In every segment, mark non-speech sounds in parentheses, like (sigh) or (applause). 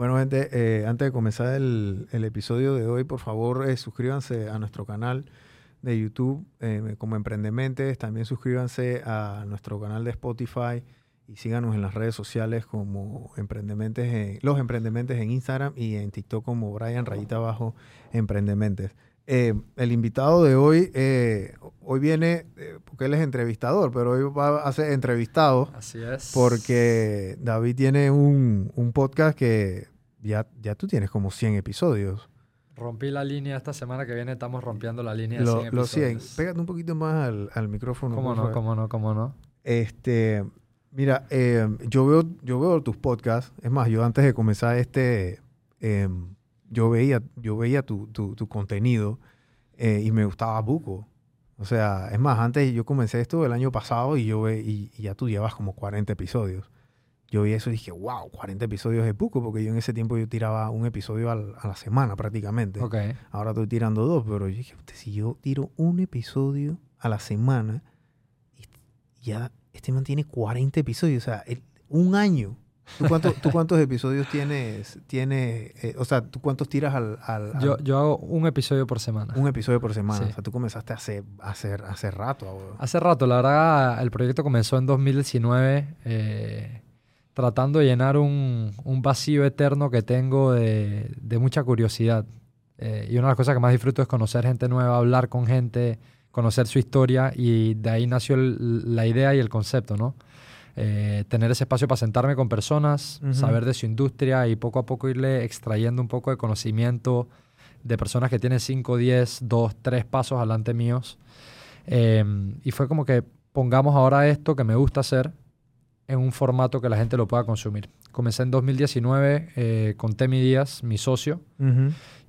Bueno, gente, eh, antes de comenzar el, el episodio de hoy, por favor, eh, suscríbanse a nuestro canal de YouTube eh, como Emprendementes. También suscríbanse a nuestro canal de Spotify y síganos en las redes sociales como Emprendementes, en- los Emprendementes en Instagram y en TikTok como Brian Rayita Abajo Emprendementes. Eh, el invitado de hoy, eh, hoy viene, eh, porque él es entrevistador, pero hoy va a ser entrevistado Así es. porque David tiene un, un podcast que ya, ya tú tienes como 100 episodios. Rompí la línea esta semana que viene, estamos rompiendo la línea de Lo- 100 Los 100. episodios. Pégate un poquito más al, al micrófono. ¿Cómo no, cómo no, cómo no? Este, mira, eh, yo, veo, yo veo tus podcasts. Es más, yo antes de comenzar este, eh, yo veía, yo veía tu, tu, tu contenido eh, y me gustaba buco. O sea, es más, antes yo comencé esto el año pasado y yo ve, y, y ya tú llevas como 40 episodios. Yo vi eso y dije, wow, 40 episodios es buco, porque yo en ese tiempo yo tiraba un episodio al- a la semana prácticamente. Ahora estoy tirando dos, pero yo dije, "Puta, si yo tiro un episodio a la semana, ya este man tiene 40 episodios, o sea, el- un año. ¿Tú, cuánto- tú (laughs) cuántos episodios tienes? Tiene, eh, o sea, ¿tú cuántos tiras al, al- al- Yo, yo hago un episodio por semana. un episodio por semana? Sí. O sea, tú comenzaste hace, hace, hace rato. Hace rato, la verdad, el proyecto comenzó en 2019 eh, tratando de llenar un, un vacío eterno que tengo de, de mucha curiosidad. Eh, y una de las cosas que más disfruto es conocer gente nueva, hablar con gente, conocer su historia y de ahí nació el- la idea y el concepto, ¿no? Eh, tener ese espacio para sentarme con personas, saber de su industria y poco a poco irle extrayendo un poco de conocimiento de personas que tienen 5, 10, 2, 3 pasos adelante míos. Eh, y fue como que pongamos ahora esto que me gusta hacer en un formato que la gente lo pueda consumir. Comencé en 2019 eh, con Temi Díaz, mi socio,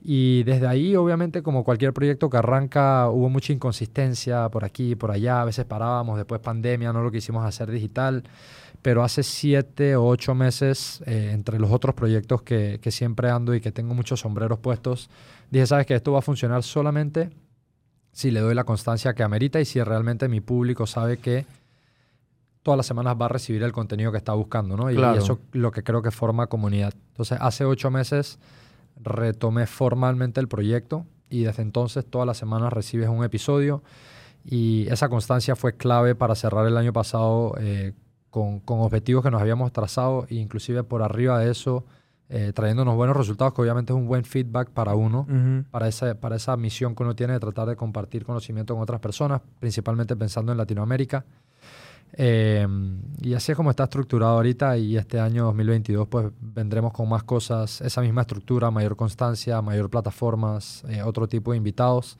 y desde ahí, obviamente, como cualquier proyecto que arranca, hubo mucha inconsistencia por aquí, por allá. A veces parábamos, después pandemia, no lo quisimos hacer digital. Pero hace siete o ocho meses, eh, entre los otros proyectos que, que siempre ando y que tengo muchos sombreros puestos, dije, sabes que esto va a funcionar solamente si le doy la constancia que amerita y si realmente mi público sabe que todas las semanas va a recibir el contenido que está buscando, ¿no? Y- Claro. y eso lo que creo que forma comunidad. Entonces, hace ocho meses retomé formalmente el proyecto y desde entonces todas las semanas recibes un episodio y esa constancia fue clave para cerrar el año pasado eh, con, con objetivos que nos habíamos trazado e inclusive por arriba de eso eh, trayéndonos buenos resultados que obviamente es un buen feedback para uno para esa, para esa misión que uno tiene de tratar de compartir conocimiento con otras personas, principalmente pensando en Latinoamérica. Eh, y así es como está estructurado ahorita y este año 2022 pues vendremos con más cosas, esa misma estructura, mayor constancia, mayor plataformas, eh, otro tipo de invitados.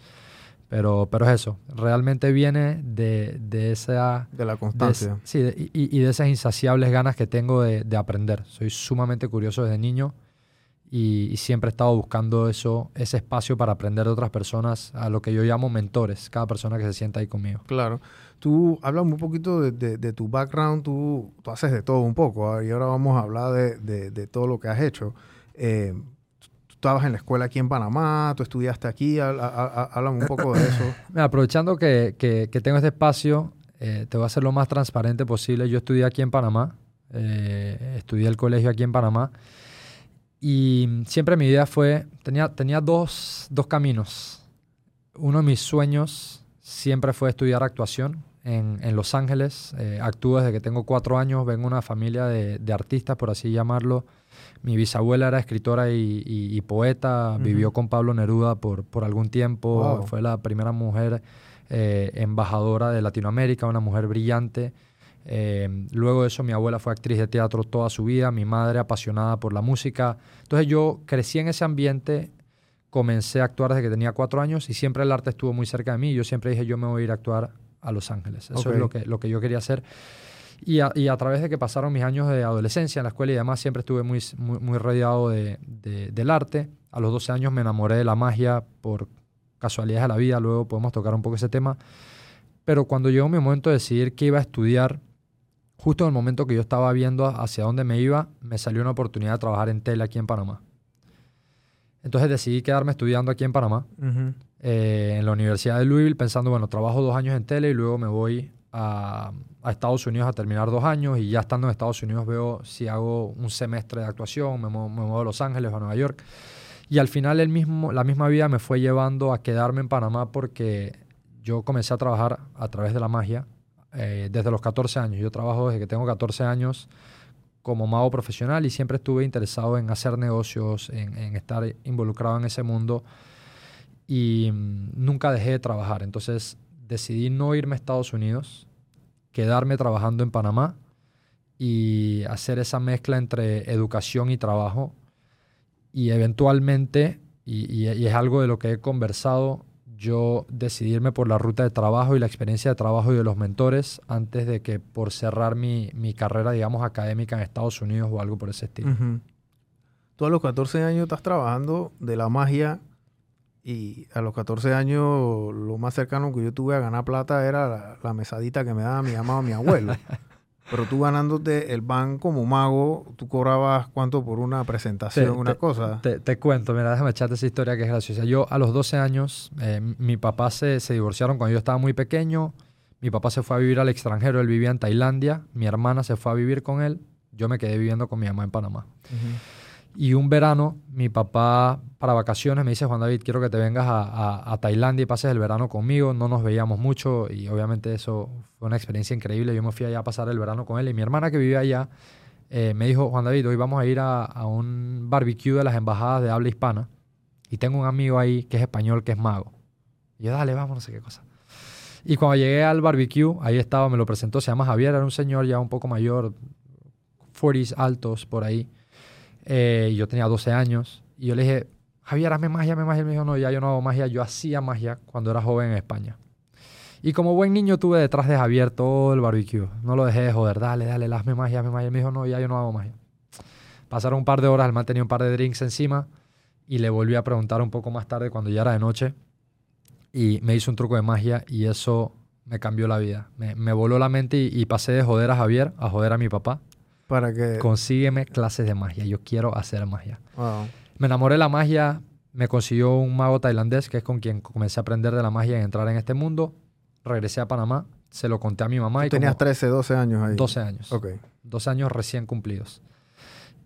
Pero, pero es eso, realmente viene de, de esa... De la de constancia. sí, de- y, y de esas insaciables ganas que tengo de, de aprender. Soy sumamente curioso desde niño y, y siempre he estado buscando eso, ese espacio para aprender de otras personas, a lo que yo llamo mentores, cada persona que se sienta ahí conmigo. Claro. Tú hablas un poquito de, de- de tu background, tú, tú haces de todo un poco, ¿ah? y ahora vamos a hablar de, de- todo lo que has hecho. Eh, tú estabas en la escuela aquí en Panamá, tú estudiaste aquí, háblame un poco de eso. (coughs) Mira, aprovechando que, que- que tengo este espacio, eh, te voy a hacer lo más transparente posible. Yo estudié aquí en Panamá, eh, estudié el colegio aquí en Panamá y siempre mi idea fue, tenía, tenía dos, dos caminos. Uno de mis sueños siempre fue estudiar actuación en, en Los Ángeles. Eh, actúo desde que tengo cuatro años, vengo de una familia de, de artistas, por así llamarlo. Mi bisabuela era escritora y, y- y poeta, vivió con Pablo Neruda por, por algún tiempo, Wow. fue la primera mujer eh, embajadora de Latinoamérica, una mujer brillante. Eh, luego de eso mi abuela fue actriz de teatro toda su vida, mi madre apasionada por la música. Entonces yo crecí en ese ambiente, comencé a actuar desde que tenía cuatro años y siempre el arte estuvo muy cerca de mí. Yo siempre dije yo me voy a ir a actuar a Los Ángeles. Eso es lo que, lo que yo quería hacer. Y a, y a través de que pasaron mis años de adolescencia en la escuela y demás, siempre estuve muy, muy, muy rodeado de, de- del arte. A los 12 años me enamoré de la magia por casualidades de la vida, luego podemos tocar un poco ese tema. Pero cuando llegó mi momento de decidir qué iba a estudiar, justo en el momento que yo estaba viendo hacia dónde me iba, me salió una oportunidad de trabajar en tele aquí en Panamá. Entonces decidí quedarme estudiando aquí en Panamá. Eh, en la Universidad de Louisville, pensando, bueno, trabajo dos años en tele y luego me voy a, Estados Unidos a terminar dos años y ya estando en Estados Unidos veo si hago un semestre de actuación, me muevo, a Los Ángeles o a Nueva York. Y al final el mismo, la misma vida me fue llevando a quedarme en Panamá porque yo comencé a trabajar a través de la magia eh, desde los 14 años. Yo trabajo desde que tengo 14 años como mago profesional y siempre estuve interesado en hacer negocios, en, en estar involucrado en ese mundo y mm, nunca dejé de trabajar. Entonces decidí no irme a Estados Unidos, quedarme trabajando en Panamá y hacer esa mezcla entre educación y trabajo. Y eventualmente, y, es algo de lo que he conversado, yo decidirme por la ruta de trabajo y la experiencia de trabajo y de los mentores antes de que por cerrar mi, carrera, digamos, académica en Estados Unidos o algo por ese estilo. Tú a los 14 años estás trabajando de la magia y a los 14 años lo más cercano que yo tuve a ganar plata era la, mesadita que me daba mi mamá o mi abuelo. (laughs) Pero tú ganándote el ban como mago, tú cobrabas cuánto por una presentación, una cosa. Te, cuento, mira, déjame echarte esa historia que es graciosa. Yo a los 12 años, eh, mi papá se, se, divorciaron cuando yo estaba muy pequeño. Mi papá se fue a vivir al extranjero, él vivía en Tailandia. Mi hermana se fue a vivir con él. Yo me quedé viviendo con mi mamá en Panamá. Y un verano, mi papá para vacaciones me dice, Juan David, quiero que te vengas a, Tailandia y pases el verano conmigo. No nos veíamos mucho y obviamente eso fue una experiencia increíble. Yo me fui allá a pasar el verano con él y mi hermana que vivía allá eh, me dijo, Juan David, hoy vamos a ir a, un barbecue de las embajadas de habla hispana y tengo un amigo ahí que es español, que es mago. Y yo, dale, vamos, no sé qué cosa. Y cuando llegué al barbecue, ahí estaba, me lo presentó, se llama Javier, era un señor ya un poco mayor, 40s altos por ahí. Eh, yo tenía 12 años y yo le dije, Javier, hazme magia, hazme magia. Y me dijo, no, ya yo no hago magia. Yo hacía magia cuando era joven en España. Y como buen niño tuve detrás de Javier todo el barbecue. No lo dejé de joder. Dale, dale, hazme magia, hazme magia. Y me dijo, no, ya yo no hago magia. Pasaron un par de horas, el man tenía un par de drinks encima y le volví a preguntar un poco más tarde cuando ya era de noche y me hizo un truco de magia y eso me cambió la vida. Me, voló la mente y, pasé de joder a Javier a joder a mi papá para que... Consígueme clases de magia. Yo quiero hacer magia. Me enamoré de la magia. Me consiguió un mago tailandés, que es con quien comencé a aprender de la magia y entrar en este mundo. Regresé a Panamá. Se lo conté a mi mamá. y tenías 13, 12 años ahí. 12 años. Ok. 12 años recién cumplidos.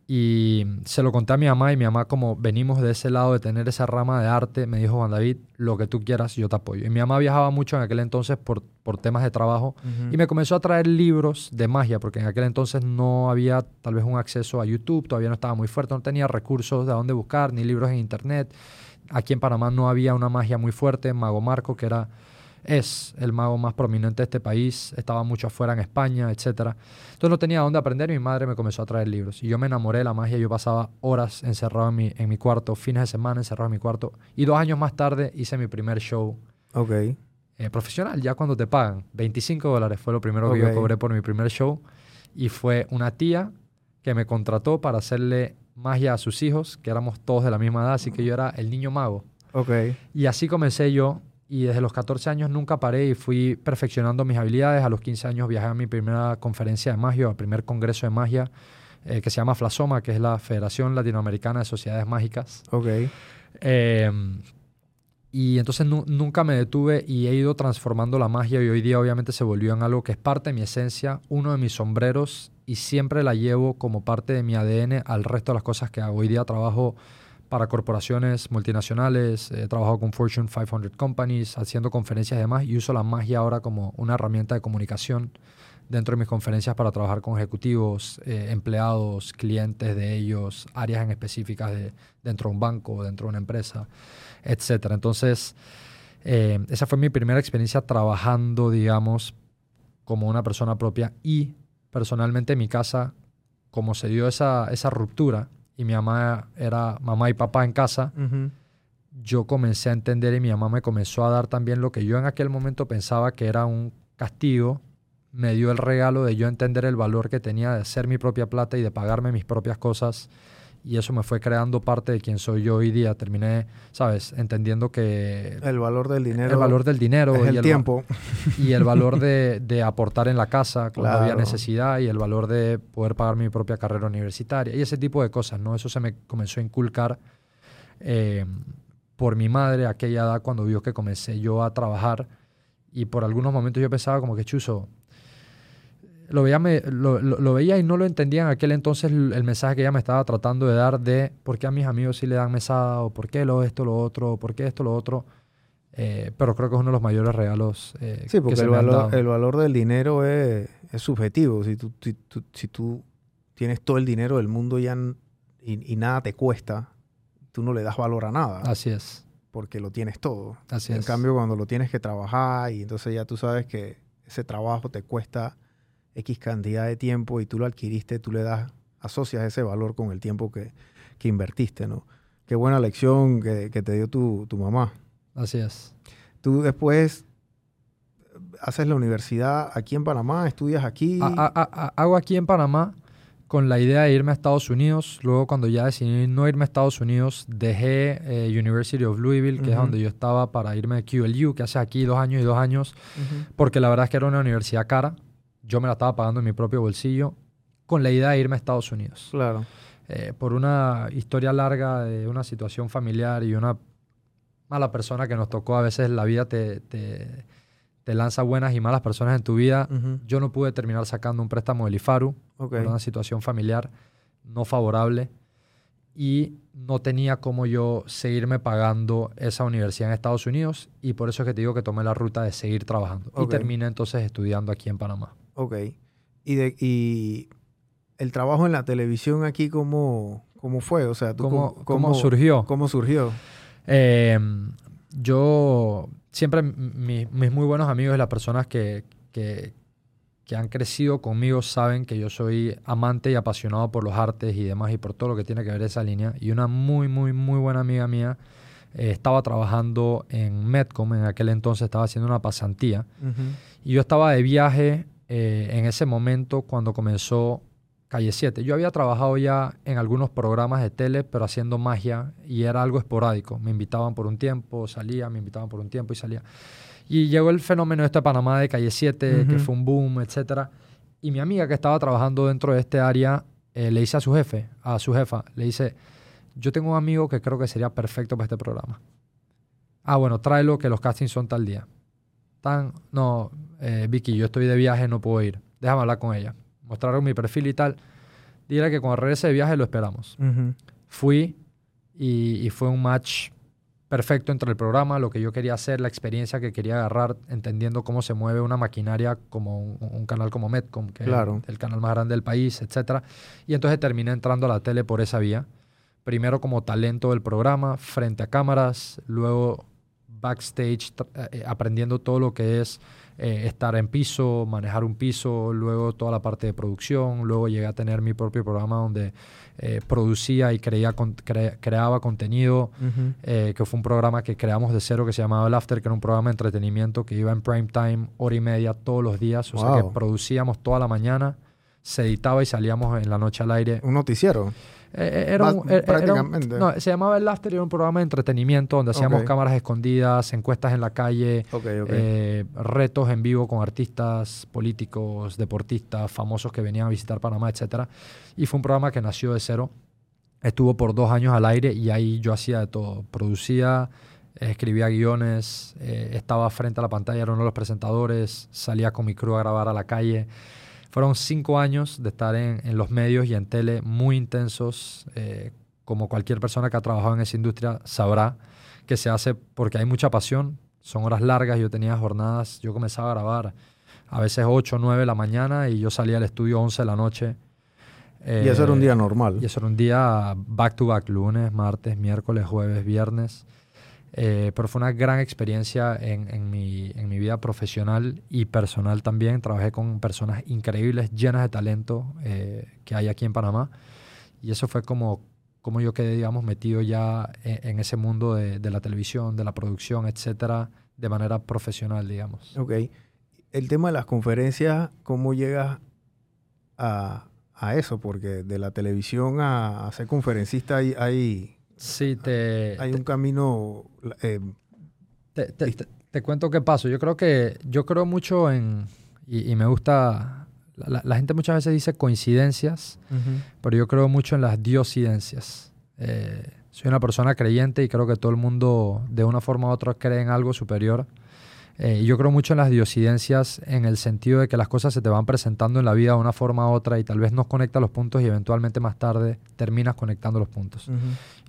Y se lo conté a mi mamá y mi mamá, como venimos de ese lado de tener esa rama de arte, me dijo, Juan David, lo que tú quieras, yo te apoyo. Y mi mamá viajaba mucho en aquel entonces por, por temas de trabajo y me comenzó a traer libros de magia, porque en aquel entonces no había tal vez un acceso a YouTube, todavía no estaba muy fuerte, no tenía recursos de dónde buscar, ni libros en Internet. Aquí en Panamá no había una magia muy fuerte, Mago Marco, que era es el mago más prominente de este país, estaba mucho afuera en España, etc. Entonces no tenía dónde aprender y mi madre me comenzó a traer libros. Y yo me enamoré de la magia, yo pasaba horas encerrado en mi, en mi cuarto, fines de semana encerrado en mi cuarto. Y dos años más tarde hice mi primer show okay. Eh, profesional, ya cuando te pagan. 25 dólares fue lo primero que yo cobré por mi primer show. Y fue una tía que me contrató para hacerle magia a sus hijos, que éramos todos de la misma edad, así que yo era el niño mago. Okay. Y así comencé yo y desde los 14 años nunca paré y fui perfeccionando mis habilidades. A los 15 años viajé a mi primera conferencia de magia, al primer congreso de magia, eh, que se llama Flasoma, que es la Federación Latinoamericana de Sociedades Mágicas. Ok. Em, y entonces nunca me detuve y he ido transformando la magia y hoy día obviamente se volvió en algo que es parte de mi esencia, uno de mis sombreros y siempre la llevo como parte de mi ADN al resto de las cosas que hago. Hoy día trabajo para corporaciones multinacionales, he trabajado con Fortune 500 Companies, haciendo conferencias y demás, y uso la magia ahora como una herramienta de comunicación dentro de mis conferencias para trabajar con ejecutivos, eh, empleados, clientes de ellos, áreas en específicas de, dentro de un banco, dentro de una empresa, etc. Entonces, eh, esa fue mi primera experiencia trabajando, digamos, como una persona propia y personalmente en mi casa, como se dio esa, esa ruptura, y mi mamá era mamá y papá en casa, yo comencé a entender y mi mamá me comenzó a dar también lo que yo en aquel momento pensaba que era un castigo. Me dio el regalo de yo entender el valor que tenía de hacer mi propia plata y de pagarme mis propias cosas y eso me fue creando parte de quien soy yo hoy día. Terminé, ¿sabes? Entendiendo que... El valor del dinero. El valor del dinero. y el, tiempo. Y el valor de, (laughs) de aportar en la casa cuando había necesidad y el valor de poder pagar mi propia carrera universitaria y ese tipo de cosas, ¿no? Eso se me comenzó a inculcar eh, por mi madre a aquella edad cuando vio que comencé yo a trabajar y por algunos momentos yo pensaba como que, chuzo, lo veía, me- lo, lo- lo veía y no lo entendía en aquel entonces el, el mensaje que ella me estaba tratando de dar de por qué a mis amigos sí le dan mesada o por qué lo esto, lo otro, o por qué esto, lo otro. Eh, pero creo que es uno de los mayores regalos eh, Sí, que porque se el me han valor, dado. el valor del dinero es, es subjetivo. Si tú, si, tú, si tú tienes todo el dinero del mundo ya y, y nada te cuesta, tú no le das valor a nada Así es, porque lo tienes todo. así en es. cambio, cuando lo tienes que trabajar y entonces ya tú sabes que ese trabajo te cuesta X cantidad de tiempo y tú lo adquiriste, tú le das, asocias ese valor con el tiempo que, que invertiste, ¿no? Qué buena lección que, que te dio tu, tu mamá. Así es. Tú después haces la universidad aquí en Panamá, estudias aquí. A- a- a- hago aquí en Panamá con la idea de irme a Estados Unidos. Luego, cuando ya decidí no irme a Estados Unidos, dejé eh, University of Louisville, que es donde yo estaba, para irme a QLU, que hace aquí dos años y dos años, porque la verdad es que era una universidad cara. Yo me la estaba pagando en mi propio bolsillo, con la idea de irme a Estados Unidos. Claro. Eh, por una historia larga de una situación familiar y una mala persona que nos tocó, a veces la vida te, te, te lanza buenas y malas personas en tu vida. Ujú. Yo no pude terminar sacando un préstamo del IFARU Ok. por una situación familiar no favorable y no tenía como yo seguirme pagando esa universidad en Estados Unidos y por eso es que te digo que tomé la ruta de seguir trabajando y Ok. terminé entonces estudiando aquí en Panamá. Ok. Y, de, y el trabajo en la televisión aquí, ¿cómo, cómo fue? O sea, ¿tú ¿Cómo, cómo surgió? ¿Cómo surgió? Eh, yo siempre, mi- mis muy buenos amigos y las personas que, que, que han crecido conmigo saben que yo soy amante y apasionado por los artes y demás y por todo lo que tiene que ver esa línea. Y una muy, muy, muy buena amiga mía eh, estaba trabajando en Medcom, en aquel entonces estaba haciendo una pasantía. Y yo estaba de viaje eh, en ese momento cuando comenzó Calle 7. Yo había trabajado ya en algunos programas de tele, pero haciendo magia y era algo esporádico. Me invitaban por un tiempo, salía, me invitaban por un tiempo y salía. Y llegó el fenómeno este de Panamá de Calle 7, que fue un boom, etcétera. Y mi amiga que estaba trabajando dentro de este área eh, le dice a su jefe, a su jefa, le dice, yo tengo un amigo que creo que sería perfecto para este programa. Ah, bueno, tráelo que los castings son tal día. Tan, no, eh, Vicky, yo estoy de viaje, no puedo ir. Déjame hablar con ella. Mostraron mi perfil y tal. Dile que cuando regrese de viaje lo esperamos. Fui y, y fue un match perfecto entre el programa, lo que yo quería hacer, la experiencia que quería agarrar, entendiendo cómo se mueve una maquinaria como un, un canal como Medcom, que Claro. es el canal más grande del país, etcétera. Y entonces terminé entrando a la tele por esa vía. Primero como talento del programa, frente a cámaras, luego backstage, tra- eh, aprendiendo todo lo que es eh, estar en piso, manejar un piso, luego toda la parte de producción, luego llegué a tener mi propio programa donde eh, producía y creía con- cre- creaba contenido, eh, que fue un programa que creamos de cero que se llamaba El After, que era un programa de entretenimiento que iba en prime time, hora y media todos los días, o sea que producíamos toda la mañana, se editaba y salíamos en la noche al aire. Un noticiero. Eh, eh, era un- era- no, se llamaba El After y era un programa de entretenimiento donde hacíamos Ok. cámaras escondidas, encuestas en la calle, eh, retos en vivo con artistas, políticos, deportistas, famosos que venían a visitar Panamá, etcétera. Y fue un programa que nació de cero. Estuvo por dos años al aire y ahí yo hacía de todo. Producía, escribía guiones, eh, estaba frente a la pantalla, era uno de los presentadores, salía con mi crew a grabar a la calle. Fueron cinco años de estar en, en los medios y en tele muy intensos. eh, como cualquier persona que ha trabajado en esa industria sabrá que se hace porque hay mucha pasión. Son horas largas. Yo tenía jornadas, yo comenzaba a grabar a veces 8 o 9 de la mañana y yo salía al estudio 11 de la noche. y eso era un Eh, día normal. y eso era un día back to back, lunes, martes, miércoles, jueves, viernes. Eh, pero fue una gran experiencia en, en mi, en mi vida profesional y personal también. Trabajé con personas increíbles, llenas de talento eh, que hay aquí en Panamá. Y eso fue como, como yo quedé, digamos, metido ya en, en ese mundo de, de la televisión, de la producción, etcétera, de manera profesional, digamos. Ok. El tema de las conferencias, ¿cómo llegas a, a eso? Porque de la televisión a, a ser conferencista hay, hay, Sí, te, hay un camino... eh, Te, te- te- te cuento qué pasó. Yo creo que yo creo mucho en y, y me gusta la, la- la gente muchas veces dice coincidencias, pero yo creo mucho en las diosidencias. Eh, soy una persona creyente y creo que todo el mundo de una forma u otra cree en algo superior. Eh, yo creo mucho en las diosidencias en el sentido de que las cosas se te van presentando en la vida de una forma u otra y tal vez no conectas los puntos y eventualmente más tarde terminas conectando los puntos.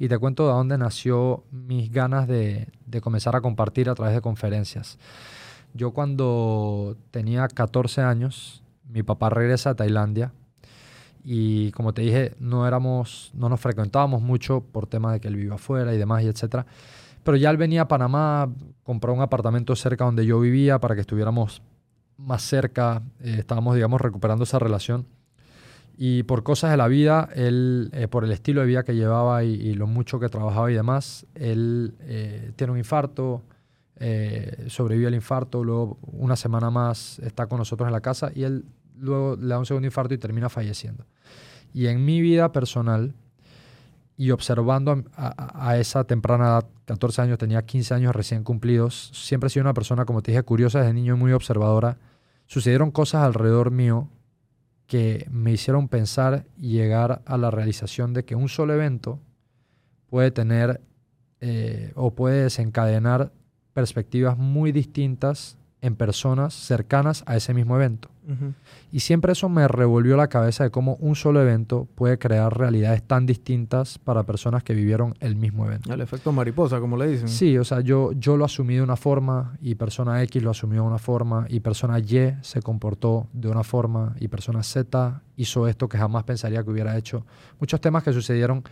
Y te cuento de dónde nació mis ganas de, de comenzar a compartir a través de conferencias. Yo cuando tenía 14 años, mi papá regresa a Tailandia y como te dije, no éramos, no nos frecuentábamos mucho por temas de que él vive afuera y demás y etcétera. Pero ya él venía a Panamá, compró un apartamento cerca donde yo vivía para que estuviéramos más cerca, eh, estábamos, digamos, recuperando esa relación. Y por cosas de la vida, él, eh, por el estilo de vida que llevaba y, lo mucho que trabajaba y demás, él eh, tiene un infarto, sobrevive al infarto, luego una semana más está con nosotros en la casa y él luego le da un segundo infarto y termina falleciendo. Y en mi vida personal, y observando a, esa temprana edad, 14 años, tenía 15 años recién cumplidos, siempre he sido una persona, como te dije, curiosa desde niño y muy observadora. Sucedieron cosas alrededor mío que me hicieron pensar y llegar a la realización de que un solo evento puede tener eh, o puede desencadenar perspectivas muy distintas en personas cercanas a ese mismo evento. Y siempre eso me revolvió la cabeza de cómo un solo evento puede crear realidades tan distintas para personas que vivieron el mismo evento. El efecto mariposa, como le dicen. Sí, o sea, yo, yo lo asumí de una forma y persona X lo asumió de una forma y persona Y se comportó de una forma y persona Z hizo esto que jamás pensaría que hubiera hecho. Muchos temas que sucedieron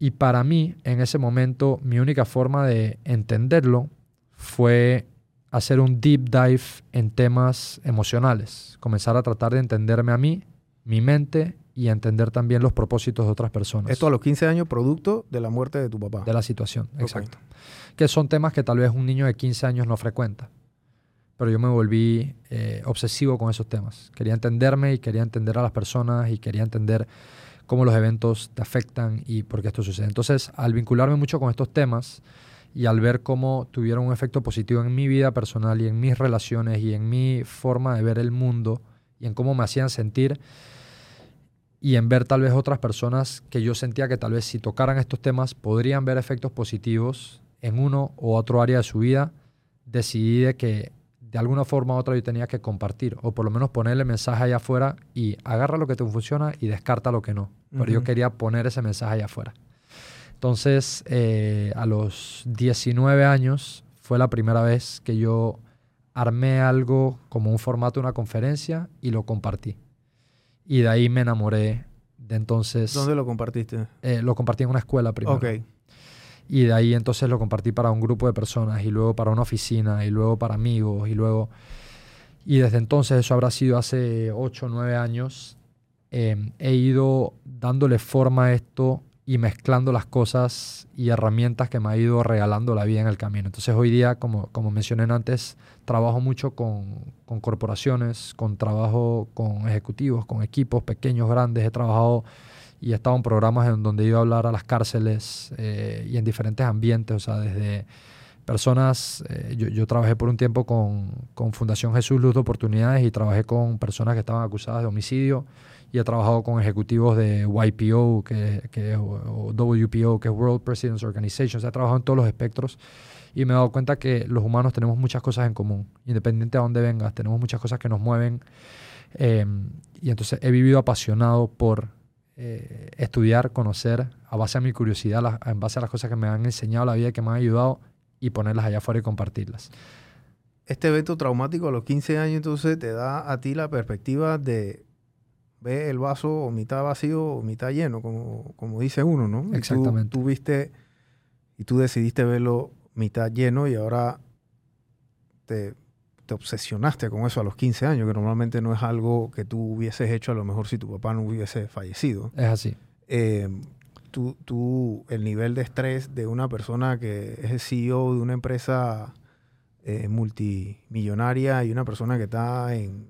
y para mí en ese momento mi única forma de entenderlo fue hacer un deep dive en temas emocionales, comenzar a tratar de entenderme a mí, mi mente y entender también los propósitos de otras personas. Esto a los 15 años, producto de la muerte de tu papá. De la situación, exacto. Que son temas que tal vez un niño de 15 años no frecuenta. Pero yo me volví eh, obsesivo con esos temas. Quería entenderme y quería entender a las personas y quería entender cómo los eventos te afectan y por qué esto sucede. Entonces, al vincularme mucho con estos temas, y al ver cómo tuvieron un efecto positivo en mi vida personal y en mis relaciones y en mi forma de ver el mundo y en cómo me hacían sentir y en ver tal vez otras personas que yo sentía que tal vez si tocaran estos temas podrían ver efectos positivos en uno u otro área de su vida, decidí de que de alguna forma u otra yo tenía que compartir o por lo menos ponerle mensaje allá afuera y agarra lo que te funciona y descarta lo que no. Pero yo quería poner ese mensaje allá afuera. Entonces, eh, a los 19 años fue la primera vez que yo armé algo como un formato una conferencia y lo compartí. Y de ahí me enamoré de entonces... ¿Dónde lo compartiste? Eh, lo compartí en una escuela primero. Ok. Y de ahí entonces lo compartí para un grupo de personas y luego para una oficina y luego para amigos y luego... Y desde entonces, eso habrá sido hace 8 o 9 años, eh, he ido dándole forma a esto y mezclando las cosas y herramientas que me ha ido regalando la vida en el camino. Entonces hoy día, como, como mencioné antes, trabajo mucho con, con corporaciones, con trabajo con ejecutivos, con equipos pequeños, grandes. He trabajado y he estado en programas en donde ido a hablar a las cárceles eh, y en diferentes ambientes, o sea, desde personas, eh, yo, yo, trabajé por un tiempo con, con Fundación Jesús Luz de Oportunidades y trabajé con personas que estaban acusadas de homicidio y he trabajado con ejecutivos de YPO, que, que, o WPO, que es World Presidents Organization. O sea, he trabajado en todos los espectros y me he dado cuenta que los humanos tenemos muchas cosas en común, independiente de dónde vengas, tenemos muchas cosas que nos mueven. Eh, y entonces he vivido apasionado por eh, estudiar, conocer, a base de mi curiosidad, en base a las cosas que me han enseñado la vida que me han ayudado, y ponerlas allá afuera y compartirlas. Este evento traumático a los 15 años entonces te da a ti la perspectiva de ve el vaso o mitad vacío o mitad lleno, como, como dice uno, ¿no? Exactamente. Tú, viste y tú decidiste verlo mitad lleno y ahora te, te, obsesionaste con eso a los 15 años, que normalmente no es algo que tú hubieses hecho a lo mejor si tu papá no hubiese fallecido. Es así. Eh, tú, tú, el nivel de estrés de una persona que es el CEO de una empresa eh, multimillonaria y una persona que está en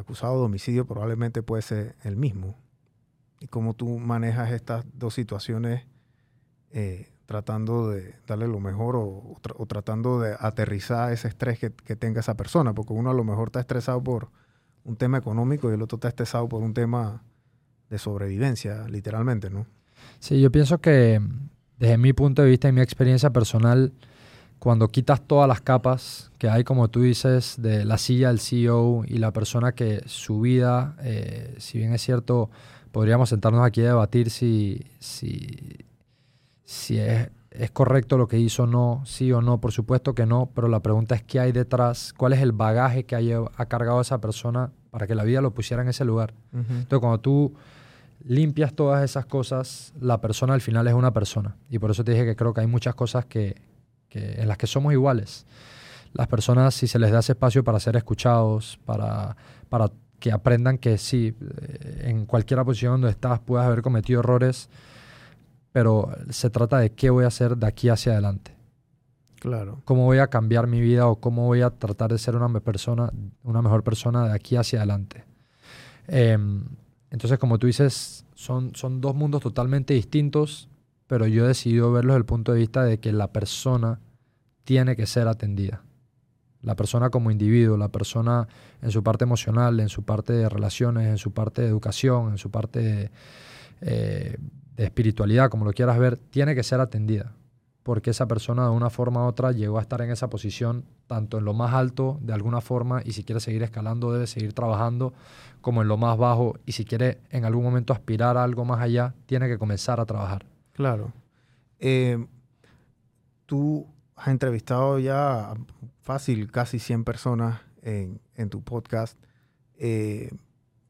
acusado de homicidio probablemente puede ser el mismo. Y cómo tú manejas estas dos situaciones eh, tratando de darle lo mejor o, tratando de aterrizar ese estrés que, tenga esa persona, porque uno a lo mejor está estresado por un tema económico y el otro está estresado por un tema de sobrevivencia, literalmente, ¿no? Sí, yo pienso que desde mi punto de vista y mi experiencia personal, cuando quitas todas las capas que hay, como tú dices, de la silla del CEO y la persona que su vida, eh, si bien es cierto, podríamos sentarnos aquí a debatir si, si, si es, es, correcto lo que hizo o no, sí o no, por supuesto que no, pero la pregunta es qué hay detrás, cuál es el bagaje que ha, cargado esa persona para que la vida lo pusiera en ese lugar. Entonces, cuando tú limpias todas esas cosas, la persona al final es una persona. Y por eso te dije que creo que hay muchas cosas que, en las que somos iguales. Las personas, si se les da ese espacio para ser escuchados, para, para que aprendan que sí, eh, en cualquier posición donde estás puedes haber cometido errores, pero se trata de qué voy a hacer de aquí hacia adelante. Claro. Cómo voy a cambiar mi vida o cómo voy a tratar de ser una, persona, una mejor persona de aquí hacia adelante. Em, entonces, como tú dices, son, son dos mundos totalmente distintos, pero yo he decidido verlos desde el punto de vista de que la persona tiene que ser atendida. La persona como individuo, la persona en su parte emocional, en su parte de relaciones, en su parte de educación, en su parte de, eh, de espiritualidad, como lo quieras ver, tiene que ser atendida. Porque esa persona de una forma u otra llegó a estar en esa posición, tanto en lo más alto de alguna forma, y si quiere seguir escalando debe seguir trabajando, como en lo más bajo, y si quiere en algún momento aspirar a algo más allá, tiene que comenzar a trabajar. Claro. Eh, tú has entrevistado ya fácil casi 100 personas en, tu podcast. Eh,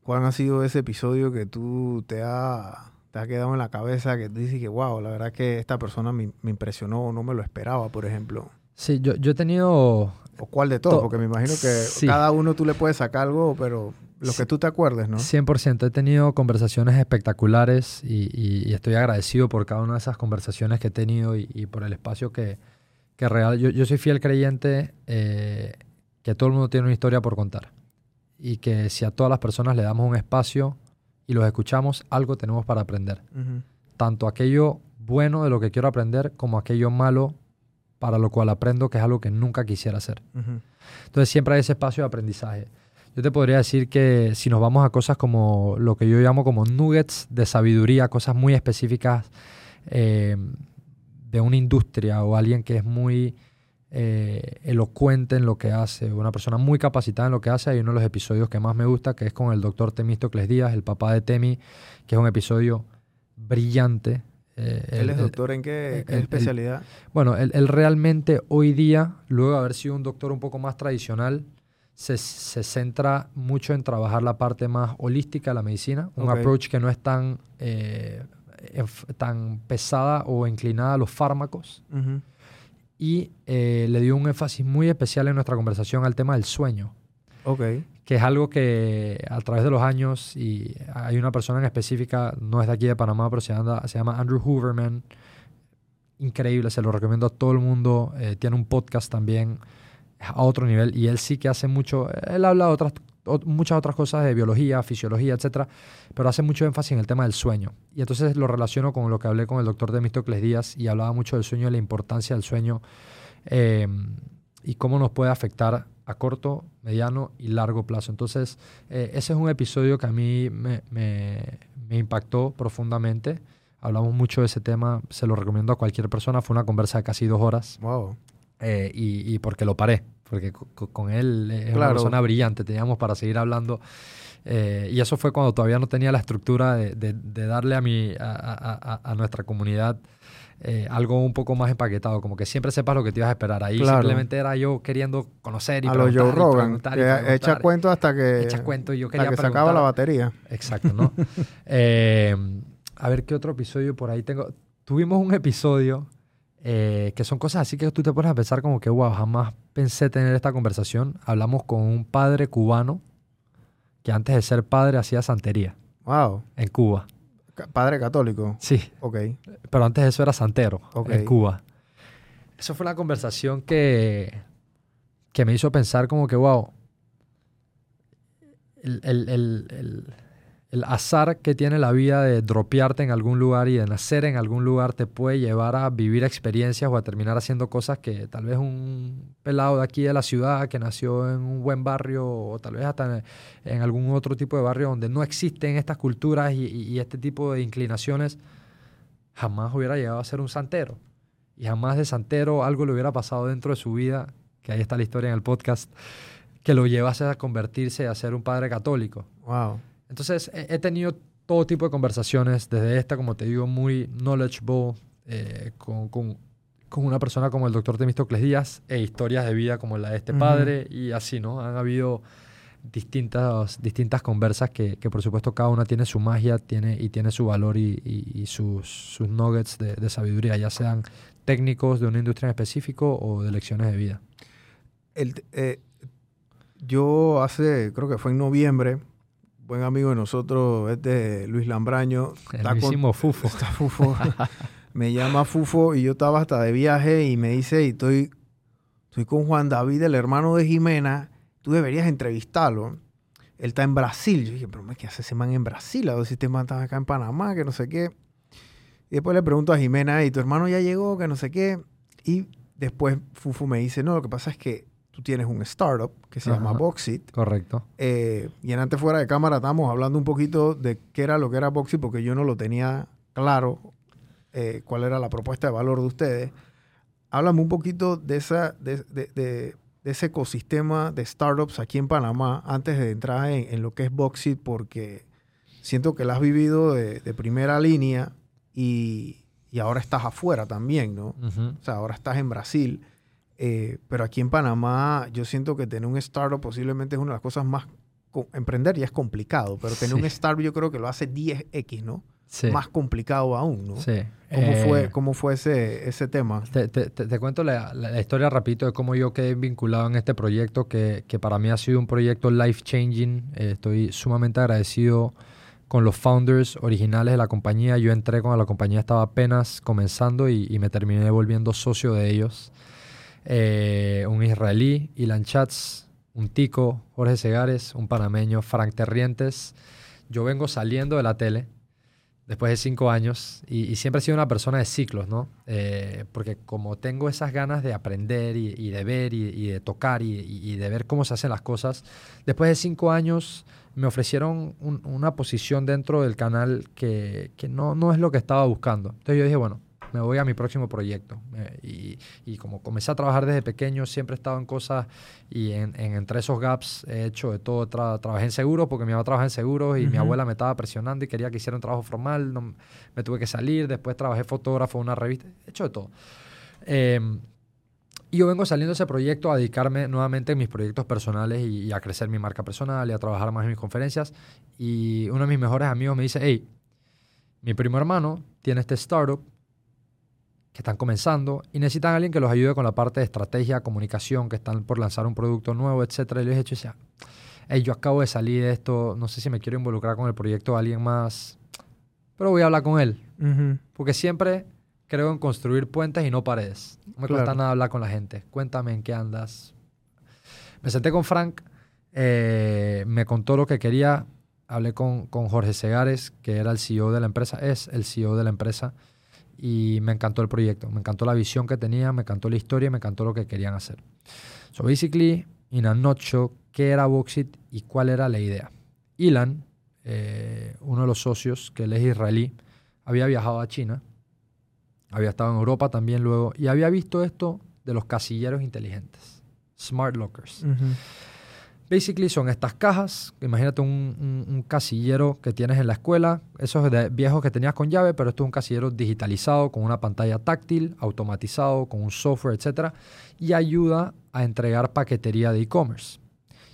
¿Cuál ha sido ese episodio que tú te ha, te ha quedado en la cabeza que dices que, wow, la verdad que esta persona me, impresionó, no me lo esperaba, por ejemplo? Sí, yo, yo he tenido... ¿O cuál de todos? Porque me imagino que cada uno tú le puedes sacar algo, pero lo que tú te acuerdes, ¿no? 100%. He tenido conversaciones espectaculares y, estoy agradecido por cada una de esas conversaciones que he tenido y, por el espacio que, que real. Yo, soy fiel creyente eh, que todo el mundo tiene una historia por contar y que si a todas las personas le damos un espacio y los escuchamos, algo tenemos para aprender. Tanto aquello bueno de lo que quiero aprender como aquello malo para lo cual aprendo que es algo que nunca quisiera hacer. Entonces siempre hay ese espacio de aprendizaje. Yo te podría decir que si nos vamos a cosas como lo que yo llamo como nuggets de sabiduría, cosas muy específicas eh, de una industria o alguien que es muy eh, elocuente en lo que hace, una persona muy capacitada en lo que hace, hay uno de los episodios que más me gusta, que es con el doctor Temístocles Díaz, el papá de Temi, que es un episodio brillante. Eh, ¿Él es doctor en qué, especialidad? bueno, él, realmente hoy día, luego de haber sido un doctor un poco más tradicional, se, centra mucho en trabajar la parte más holística de la medicina, un approach que no es tan, eh, tan pesada o inclinada a los fármacos. Y eh, le dio un énfasis muy especial en nuestra conversación al tema del sueño. Okay. Que es algo que a través de los años, y hay una persona en específica, no es de aquí de Panamá, pero se llama, se llama Andrew Hooverman. Increíble, se lo recomiendo a todo el mundo. Eh, tiene un podcast también a otro nivel y él sí que hace mucho, él habla de otras, muchas otras cosas de biología, fisiología, etcétera, pero hace mucho énfasis en el tema del sueño. Y entonces lo relaciono con lo que hablé con el doctor Demistocles Díaz y hablaba mucho del sueño y la importancia del sueño em, y cómo nos puede afectar a corto, mediano y largo plazo. Entonces, eh, ese es un episodio que a mí me, me, me impactó profundamente. Hablamos mucho de ese tema, se lo recomiendo a cualquier persona. Fue una conversa de casi dos horas. Wow. Eh, y, porque lo paré, porque con él es una persona brillante, teníamos para seguir hablando. Eh, y eso fue cuando todavía no tenía la estructura de, darle a, mi, a, nuestra comunidad eh, algo un poco más empaquetado, como que siempre sepas lo que te ibas a esperar. Ahí simplemente era yo queriendo conocer y a preguntar. Joe Rogan, que echa cuento hasta que, echa cuento y yo quería que se acaba la batería. Exacto, ¿no? (laughs) a ver qué otro episodio por ahí tengo. Tuvimos un episodio eh, que son cosas así que tú te pones a pensar como que, wow, jamás pensé tener esta conversación. Hablamos con un padre cubano que antes de ser padre hacía santería. Wow. En Cuba. Padre católico. Sí. Ok. Pero antes de eso era santero en Cuba. Eso fue una conversación que, que me hizo pensar como que, wow, el, el el azar que tiene la vida de dropearte en algún lugar y de nacer en algún lugar te puede llevar a vivir experiencias o a terminar haciendo cosas que tal vez un pelado de aquí de la ciudad que nació en un buen barrio o tal vez hasta en, algún otro tipo de barrio donde no existen estas culturas y, este tipo de inclinaciones, jamás hubiera llegado a ser un santero. y jamás de santero algo le hubiera pasado dentro de su vida, que ahí está la historia en el podcast, que lo llevase a convertirse a ser un padre católico. Wow. Entonces he, he tenido todo tipo de conversaciones, desde esta, como te digo, muy knowledgeable, eh, con, con, con una persona como el doctor Temístocles Díaz, e historias de vida como la de este padre, y así, ¿no? Han habido distintas, distintas conversas que, que, por supuesto, cada una tiene su magia tiene, y tiene su valor y, y- y sus, sus nuggets de, de sabiduría, ya sean técnicos de una industria en específico o de lecciones de vida. El- eh, yo hace, creo que fue en noviembre, buen amigo de nosotros, este Luis Lambraño. El está con- Fufo. (laughs) Está Fufo. me llama Fufo y yo estaba hasta de viaje y me dice, y estoy, estoy con Juan David, el hermano de Jimena, tú deberías entrevistarlo. Él está en Brasil. Yo dije, pero ¿qué hace ese man en Brasil? A ver si este man está acá en Panamá, que no sé qué. Y después le pregunto a Jimena, y tu hermano ya llegó, que no sé qué. Y después Fufu me dice, no, lo que pasa es que tú tienes un startup que se llama. Boxit. Correcto. Eh, y en antes fuera de cámara estábamos hablando un poquito de qué era lo que era Boxy porque yo no lo tenía claro eh, cuál era la propuesta de valor de ustedes. Háblame un poquito de, esa, de, de- de- de ese ecosistema de startups aquí en Panamá antes de entrar en, en lo que es Boxy porque siento que lo has vivido de, primera línea y, y ahora estás afuera también, ¿no? O sea, ahora estás en Brasil, eh, pero aquí en Panamá yo siento que tener un startup posiblemente es una de las cosas más... Emprender ya es complicado, pero tener Sí. un startup yo creo que lo hace 10x, ¿no? Sí. Más complicado aún, ¿no? sí. ¿Cómo, Eh, fue, ¿Cómo fue ese, ese tema? Te, te- te- te cuento la, la- la historia rapidito de cómo yo quedé vinculado en este proyecto que, que para mí ha sido un proyecto life changing. Eh, estoy sumamente agradecido con los founders originales de la compañía. Yo entré cuando la compañía estaba apenas comenzando y, y me terminé volviendo socio de ellos. Eh, un israelí, Ilan Schatz, un tico, Jorge Segares, un panameño, Frank Terrientes. Yo vengo saliendo de la tele después de cinco años y, siempre he sido una persona de ciclos, ¿no? Eh, porque como tengo esas ganas de aprender y, de ver y, de tocar y, de ver cómo se hacen las cosas, después de cinco años me ofrecieron un- una posición dentro del canal que, que no, no es lo que estaba buscando. Entonces yo dije, bueno, me voy a mi próximo proyecto. Eh, y, y como comencé a trabajar desde pequeño, siempre he estado en cosas y en, en- entre esos gaps he hecho de todo. Tra- trabajé en seguros porque mi mamá trabaja en seguros y mi Ujú. abuela me estaba presionando y quería que hiciera un trabajo formal. no- me tuve que salir. Después trabajé fotógrafo en una revista. He hecho de todo. Eh, y yo vengo saliendo de ese proyecto a dedicarme nuevamente en mis proyectos personales y, y a crecer mi marca personal y a trabajar más en mis conferencias. Y uno de mis mejores amigos me dice, hey, mi primo hermano tiene este startup que están comenzando y necesitan a alguien que los ayude con la parte de estrategia, comunicación, que están por lanzar un producto nuevo, etcétera. Y le dije, yo decía, hey, yo acabo de salir de esto, no sé si me quiero involucrar con el proyecto de alguien más, pero voy a hablar con él. Porque siempre creo en construir puentes y no paredes. No me cuesta Claro. nada hablar con la gente. Cuéntame en qué andas. Me senté con Frank, eh, me contó lo que quería. Hablé con, con Jorge Segares, que era el CEO de la empresa, es el CEO de la empresa, y me encantó el proyecto. Me encantó la visión que tenía, me encantó la historia me encantó lo que querían hacer. So, basically, in a nutshell, ¿qué era Boxit y cuál era la idea? Ilan, eh, uno de los socios, que él es israelí, había viajado a China, había estado en Europa también luego, y había visto esto de los casilleros inteligentes, smart lockers. Basically son estas cajas, imagínate un, un- casillero que tienes en la escuela, esos de viejos que tenías con llave, pero esto es un casillero digitalizado, con una pantalla táctil, automatizado, con un software, etc. Y ayuda a entregar paquetería de e-commerce.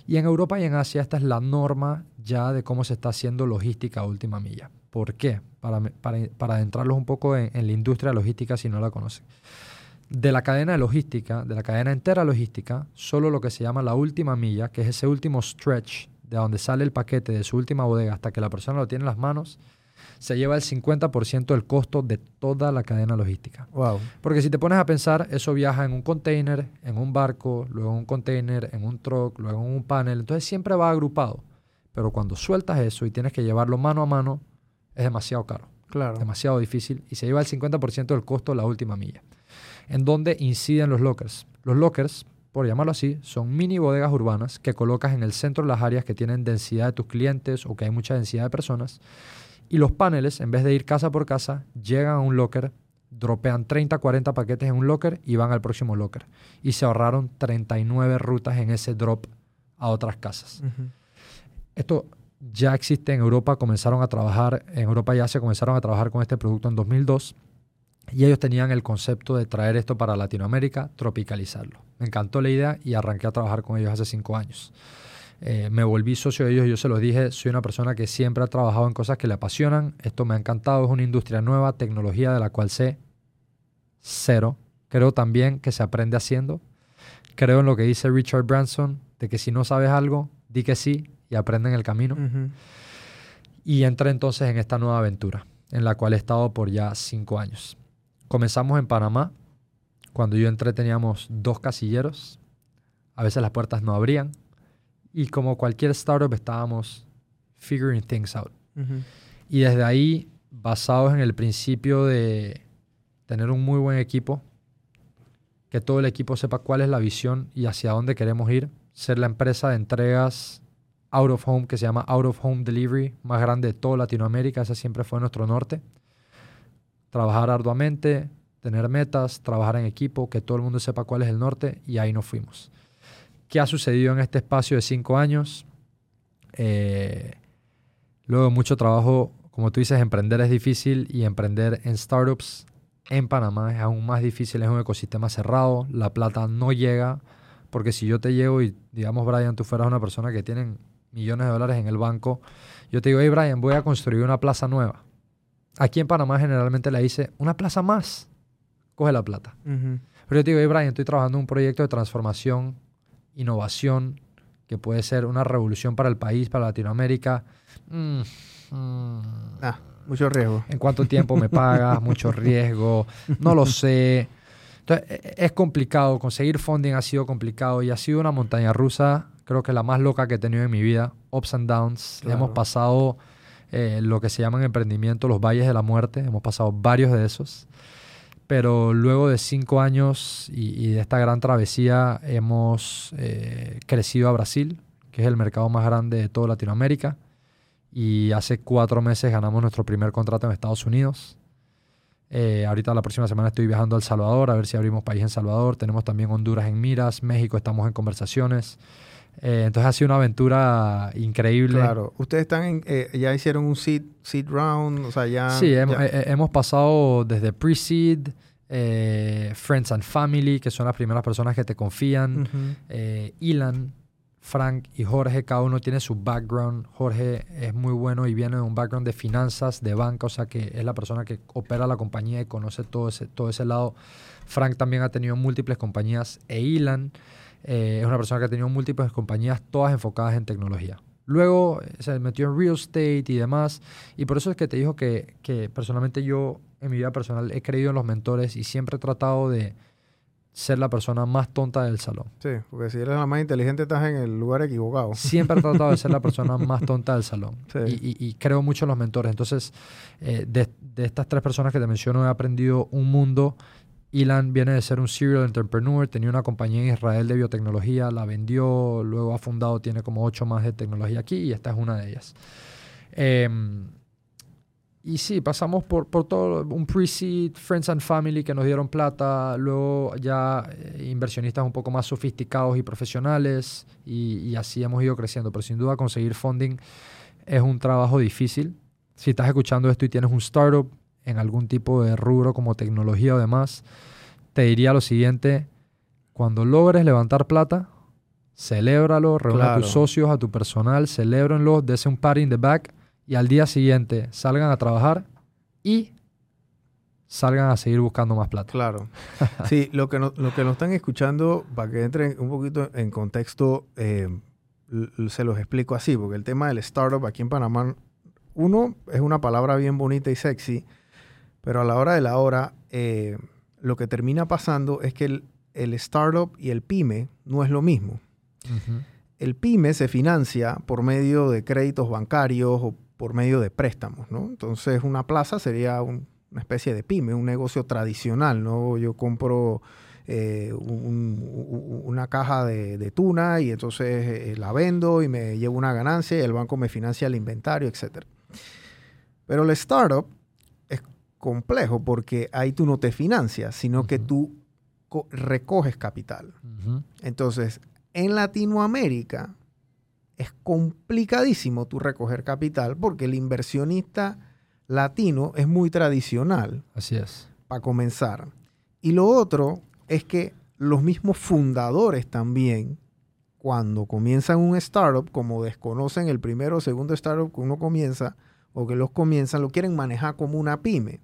Y en Europa y en Asia esta es la norma ya de cómo se está haciendo logística última milla. ¿Por qué? Para, para, para adentrarlos un poco en la industria logística si no la conocen. De la cadena de logística, de la cadena entera logística, solo lo que se llama la última milla, que es ese último stretch de donde sale el paquete de su última bodega hasta que la persona lo tiene en las manos, se lleva el 50% del costo de toda la cadena logística. Wow. Porque si te pones a pensar, eso viaja en un container, en un barco, luego en un container, en un truck, luego en un panel. Entonces siempre va agrupado. Pero cuando sueltas eso y tienes que llevarlo mano a mano, es demasiado caro, Claro. demasiado difícil y se lleva el 50% del costo la última milla. En donde inciden los lockers. Los lockers, por llamarlo así, son mini bodegas urbanas que colocas en el centro de las áreas que tienen densidad de tus clientes o que hay mucha densidad de personas. Y los paneles, en vez de ir casa por casa, llegan a un locker dropean 30, 40 paquetes en un locker y van al próximo locker. Y se ahorraron 39 rutas en ese drop a otras casas. Esto ya existe en Europa, comenzaron a trabajar, en Europa ya se comenzaron a trabajar con este producto en 2002 y ellos tenían el concepto de traer esto para Latinoamérica, tropicalizarlo. Me encantó la idea y arranqué a trabajar con ellos hace cinco años. Eh, me volví socio de ellos, yo se los dije, soy una persona que siempre ha trabajado en cosas que le apasionan, esto me ha encantado, es una industria nueva, tecnología de la cual sé cero. Creo también que se aprende haciendo. Creo en lo que dice Richard Branson, de que si no sabes algo, di que sí y aprende en el camino. Y entré entonces en esta nueva aventura, en la cual he estado por ya cinco años. Comenzamos en Panamá. Cuando yo entré teníamos dos casilleros. A veces las puertas no abrían. Y como cualquier startup estábamos figuring things out. Y desde ahí, basados en el principio de tener un muy buen equipo, que todo el equipo sepa cuál es la visión y hacia dónde queremos ir, ser la empresa de entregas out of home que se llama Out of Home Delivery más grande de toda Latinoamérica, ese siempre fue nuestro norte. Trabajar arduamente, tener metas, trabajar en equipo, que todo el mundo sepa cuál es el norte y ahí nos fuimos. ¿Qué ha sucedido en este espacio de cinco años? Eh, luego mucho trabajo, como tú dices, emprender es difícil y emprender en startups en Panamá es aún más difícil, es un ecosistema cerrado, la plata no llega, porque si yo te llevo y digamos, Brian, tú fueras una persona que tiene millones de dólares en el banco, yo te digo, hey Brian, voy a construir una plaza nueva. Aquí en Panamá generalmente le dice, una plaza más, coge la plata. Pero yo te digo, hey Brian, estoy trabajando en un proyecto de transformación innovación, que puede ser una revolución para el país, para Latinoamérica. Mm, mm. ah, mucho riesgo. ¿En cuánto tiempo me pagas? (laughs) mucho riesgo. No lo sé. Entonces, e, e, es complicado. Conseguir funding ha sido complicado y ha sido una montaña rusa, creo que la más loca que he tenido en mi vida. Ups and downs. Hemos pasado eh, lo que se llama en emprendimiento los valles de la muerte. Hemos pasado varios de esos pero luego de cinco años y, de esta gran travesía hemos eh, crecido a Brasil, que es el mercado más grande de toda Latinoamérica, y hace cuatro meses ganamos nuestro primer contrato en Estados Unidos. Eh, ahorita la próxima semana estoy viajando a El Salvador a ver si abrimos país en Salvador. Tenemos también Honduras en miras, México estamos en conversaciones. Eh, entonces ha sido una aventura increíble. Claro, ustedes están en, ya hicieron un seed, seed round, o sea, ya... Sí, hemos, pasado desde pre-seed, eh, Friends and Family, que son las primeras personas que te confían, eh, Ilan, Frank y Jorge, cada uno tiene su background. Jorge es muy bueno y viene de un background de finanzas, de banca, o sea que es la persona que opera la compañía y conoce todo ese, todo ese lado. Frank también ha tenido múltiples compañías e Ilan eh, es una persona que ha tenido múltiples compañías, todas enfocadas en tecnología. Luego eh, se metió en real estate y demás. Y por eso es que te digo que, que, personalmente yo en mi vida personal he creído en los mentores y siempre he tratado de ser la persona más tonta del salón. Sí, porque si eres la más inteligente estás en el lugar equivocado. Siempre he tratado de ser la (laughs) persona más tonta del salón. Y, y, creo mucho en los mentores. Entonces, eh, de, de, estas tres personas que te menciono, he aprendido un mundo Ilan viene de ser un serial entrepreneur, tenía una compañía en Israel de biotecnología, la vendió, luego ha fundado, tiene como ocho más de tecnología aquí y esta es una de ellas. Em, y sí, pasamos por, por todo, un pre-seed, Friends and Family que nos dieron plata, luego ya eh, inversionistas un poco más sofisticados y profesionales y, y así hemos ido creciendo. Pero sin duda conseguir funding es un trabajo difícil. Si estás escuchando esto y tienes un startup, en algún tipo de rubro como tecnología o demás, te diría lo siguiente, cuando logres levantar plata, celébralo, reúne a tus socios, a tu personal, celébrenlo, dese un party in the back y al día siguiente salgan a trabajar y salgan a seguir buscando más plata. Claro. (laughs) Sí, lo que, lo que nos están escuchando, para que entren un poquito en contexto, eh, se los explico así, porque el tema del startup aquí en Panamá, uno, es una palabra bien bonita y sexy, pero a la hora de la hora, eh, lo que termina pasando es que el, startup y el pyme no es lo mismo. El pyme se financia por medio de créditos bancarios o por medio de préstamos, ¿no? Entonces una plaza sería una especie de pyme, un negocio tradicional, ¿no? Yo compro eh, una caja de, tuna y entonces eh, la vendo y me llevo una ganancia y el banco me financia el inventario, etc. Pero el startup complejo porque ahí tú no te financias, sino que tú recoges capital. Entonces, en Latinoamérica es complicadísimo tú recoger capital porque el inversionista latino es muy tradicional. Así es. Para comenzar. Y lo otro es que los mismos fundadores también, cuando comienzan un startup, como desconocen el primero o segundo startup que uno comienza o que los comienzan, lo quieren manejar como una pyme.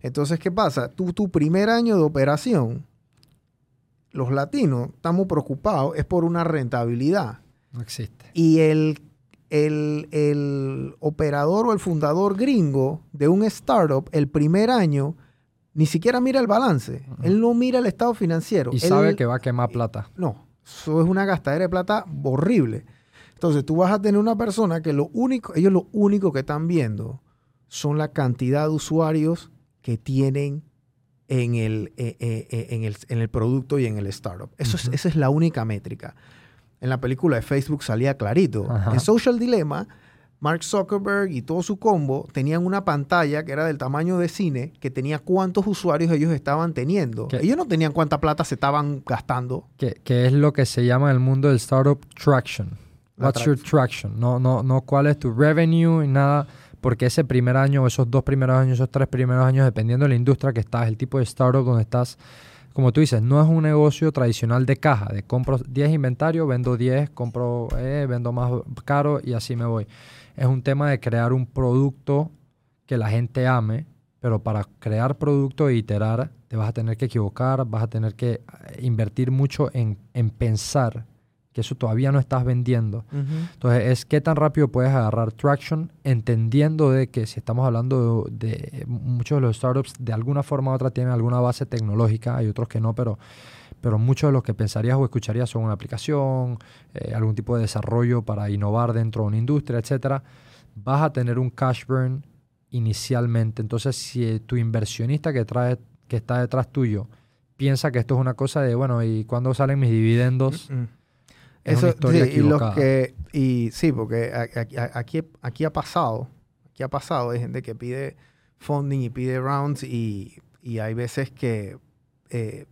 Entonces, ¿qué pasa? Tú, tu primer año de operación, los latinos estamos preocupados, es por una rentabilidad. No existe. Y el, el, operador o el fundador gringo de un startup, el primer año, ni siquiera mira el balance. Él no mira el estado financiero. Y sabe que va a quemar plata. No, eso es una gastadera de plata horrible. Entonces tú vas a tener una persona que lo único, ellos lo único que están viendo son la cantidad de usuarios que tienen en el, eh, eh, eh, en el, en el producto y en el startup. Eso es, esa es la única métrica. En la película de Facebook salía clarito. En Social Dilemma, Mark Zuckerberg y todo su combo tenían una pantalla que era del tamaño de cine, que tenía cuántos usuarios ellos estaban teniendo. Ellos no tenían cuánta plata se estaban gastando. Que, es lo que se llama en el mundo del startup traction. What's your traction? No, no, no cuál es tu revenue y nada porque ese primer año, esos dos primeros años, esos tres primeros años, dependiendo de la industria que estás, el tipo de startup donde estás, como tú dices, no es un negocio tradicional de caja, de compro 10 inventarios, vendo 10, compro, eh, vendo más caro y así me voy. Es un tema de crear un producto que la gente ame, pero para crear producto e iterar te vas a tener que equivocar, vas a tener que eh, invertir mucho en, en pensar que eso todavía no estás vendiendo. Entonces, es qué tan rápido puedes agarrar traction, entendiendo de que si estamos hablando de, muchos de los startups, de alguna forma u otra tienen alguna base tecnológica, hay otros que no, pero, pero muchos de los que pensarías o escucharías son una aplicación, eh, algún tipo de desarrollo para innovar dentro de una industria, etcétera, vas a tener un cash burn inicialmente. Entonces, si tu inversionista que, trae, que está detrás tuyo piensa que esto es una cosa de, bueno, ¿y cuándo salen mis dividendos? Eso, sí, y los que y sí, porque aquí, aquí ha pasado, aquí ha pasado, hay gente que pide funding y pide rounds y, hay veces que eh,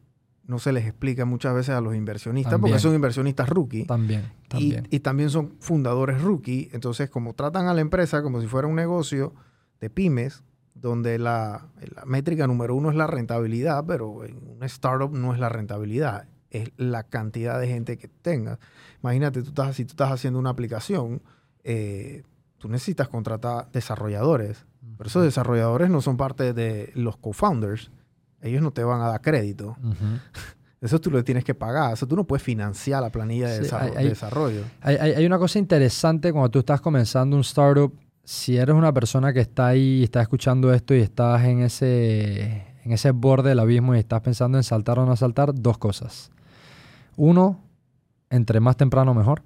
no se les explica muchas veces a los inversionistas porque son inversionistas rookie. También, también. Y, también son fundadores rookie. Entonces, como tratan a la empresa como si fuera un negocio de pymes, donde la, la métrica número uno es la rentabilidad, pero en una startup no es la rentabilidad es la cantidad de gente que tengas. Imagínate, tú estás, si tú estás haciendo una aplicación, eh, tú necesitas contratar desarrolladores, pero esos desarrolladores no son parte de los co-founders. Ellos no te van a dar crédito. (laughs) Eso tú lo tienes que pagar. Eso tú no puedes financiar la planilla de, desarrollo. Hay, hay, una cosa interesante cuando tú estás comenzando un startup. Si eres una persona que está ahí y está escuchando esto y estás en ese, en ese borde del abismo y estás pensando en saltar o no saltar, dos cosas. Uno, entre más temprano mejor.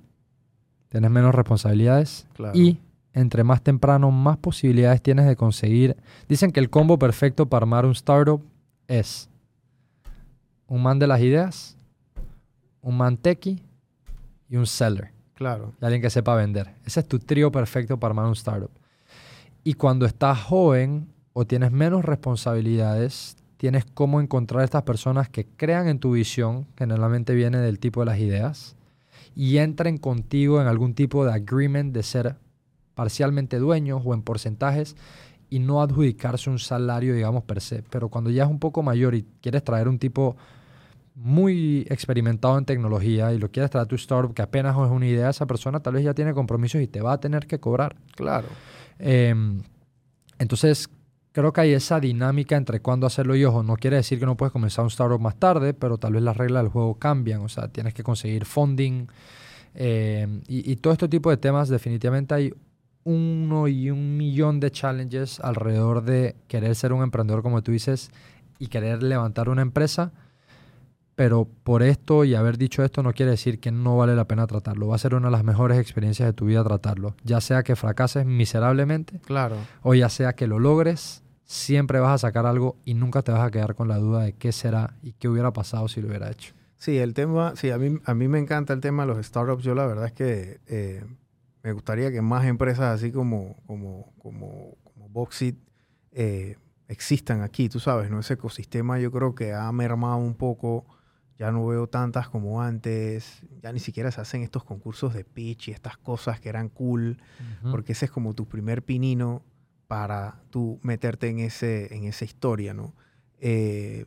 Tienes menos responsabilidades. Y entre más temprano, más posibilidades tienes de conseguir. Dicen que el combo perfecto para armar un startup es un man de las ideas, un man techie y un seller. Claro. Y alguien que sepa vender. Ese es tu trío perfecto para armar un startup. Y cuando estás joven o tienes menos responsabilidades, tienes cómo encontrar estas personas que crean en tu visión, generalmente viene del tipo de las ideas, y entren contigo en algún tipo de agreement de ser parcialmente dueños o en porcentajes y no adjudicarse un salario, digamos, per se. Pero cuando ya es un poco mayor y quieres traer un tipo muy experimentado en tecnología y lo quieres traer a tu startup que apenas es una idea, esa persona tal vez ya tiene compromisos y te va a tener que cobrar. Claro. Em, entonces, creo que hay esa dinámica entre cuándo hacerlo y ojo. No quiere decir que no puedes comenzar un startup más tarde, pero tal vez las reglas del juego cambian. O sea, tienes que conseguir funding eh, y, todo este tipo de temas. Definitivamente hay uno y un millón de challenges alrededor de querer ser un emprendedor, como tú dices, y querer levantar una empresa. Pero por esto y haber dicho esto no quiere decir que no vale la pena tratarlo. Va a ser una de las mejores experiencias de tu vida tratarlo. Ya sea que fracases miserablemente. Claro. O ya sea que lo logres siempre vas a sacar algo y nunca te vas a quedar con la duda de qué será y qué hubiera pasado si lo hubiera hecho. Sí, el tema, sí, a mí, a mí me encanta el tema de los startups. Yo la verdad es que eh, me gustaría que más empresas así como, como, como, como Boxit eh, existan aquí, tú sabes, ¿no? Ese ecosistema yo creo que ha mermado un poco, ya no veo tantas como antes, ya ni siquiera se hacen estos concursos de pitch y estas cosas que eran cool, porque ese es como tu primer pinino para tú meterte en, ese, en esa historia, ¿no? Eh,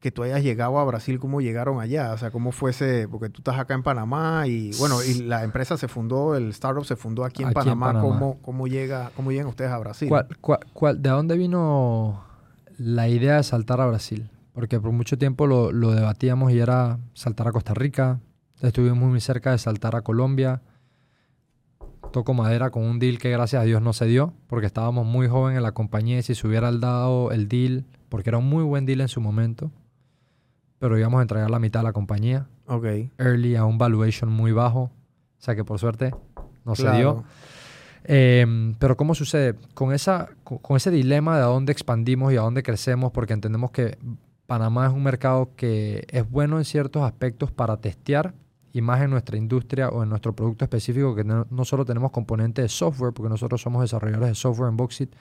que tú hayas llegado a Brasil, ¿cómo llegaron allá? O sea, ¿cómo fuese? Porque tú estás acá en Panamá y, bueno, y la empresa se fundó, el startup se fundó aquí en Aquí en Panamá. Panamá. ¿Cómo, cómo, llega, ¿Cómo llegan ustedes a Brasil? ¿Cuál- cuál- cuál- de dónde vino la idea de saltar a Brasil? Porque por mucho tiempo lo, lo debatíamos y era saltar a Costa Rica. Estuvimos muy cerca de saltar a Colombia. Toco madera con un deal que gracias a Dios no se dio, porque estábamos muy jóvenes en la compañía y si se hubiera dado el deal, porque era un muy buen deal en su momento, pero íbamos a entregar la mitad a la compañía, Ok. early a un valuation muy bajo, o sea que por suerte no se dio. Eh, pero ¿cómo sucede? Con, esa, con ese dilema de a dónde expandimos y a dónde crecemos, porque entendemos que Panamá es un mercado que es bueno en ciertos aspectos para testear, y más en nuestra industria o en nuestro producto específico, que no, no solo tenemos componentes de software, porque nosotros somos desarrolladores de software en Boxit,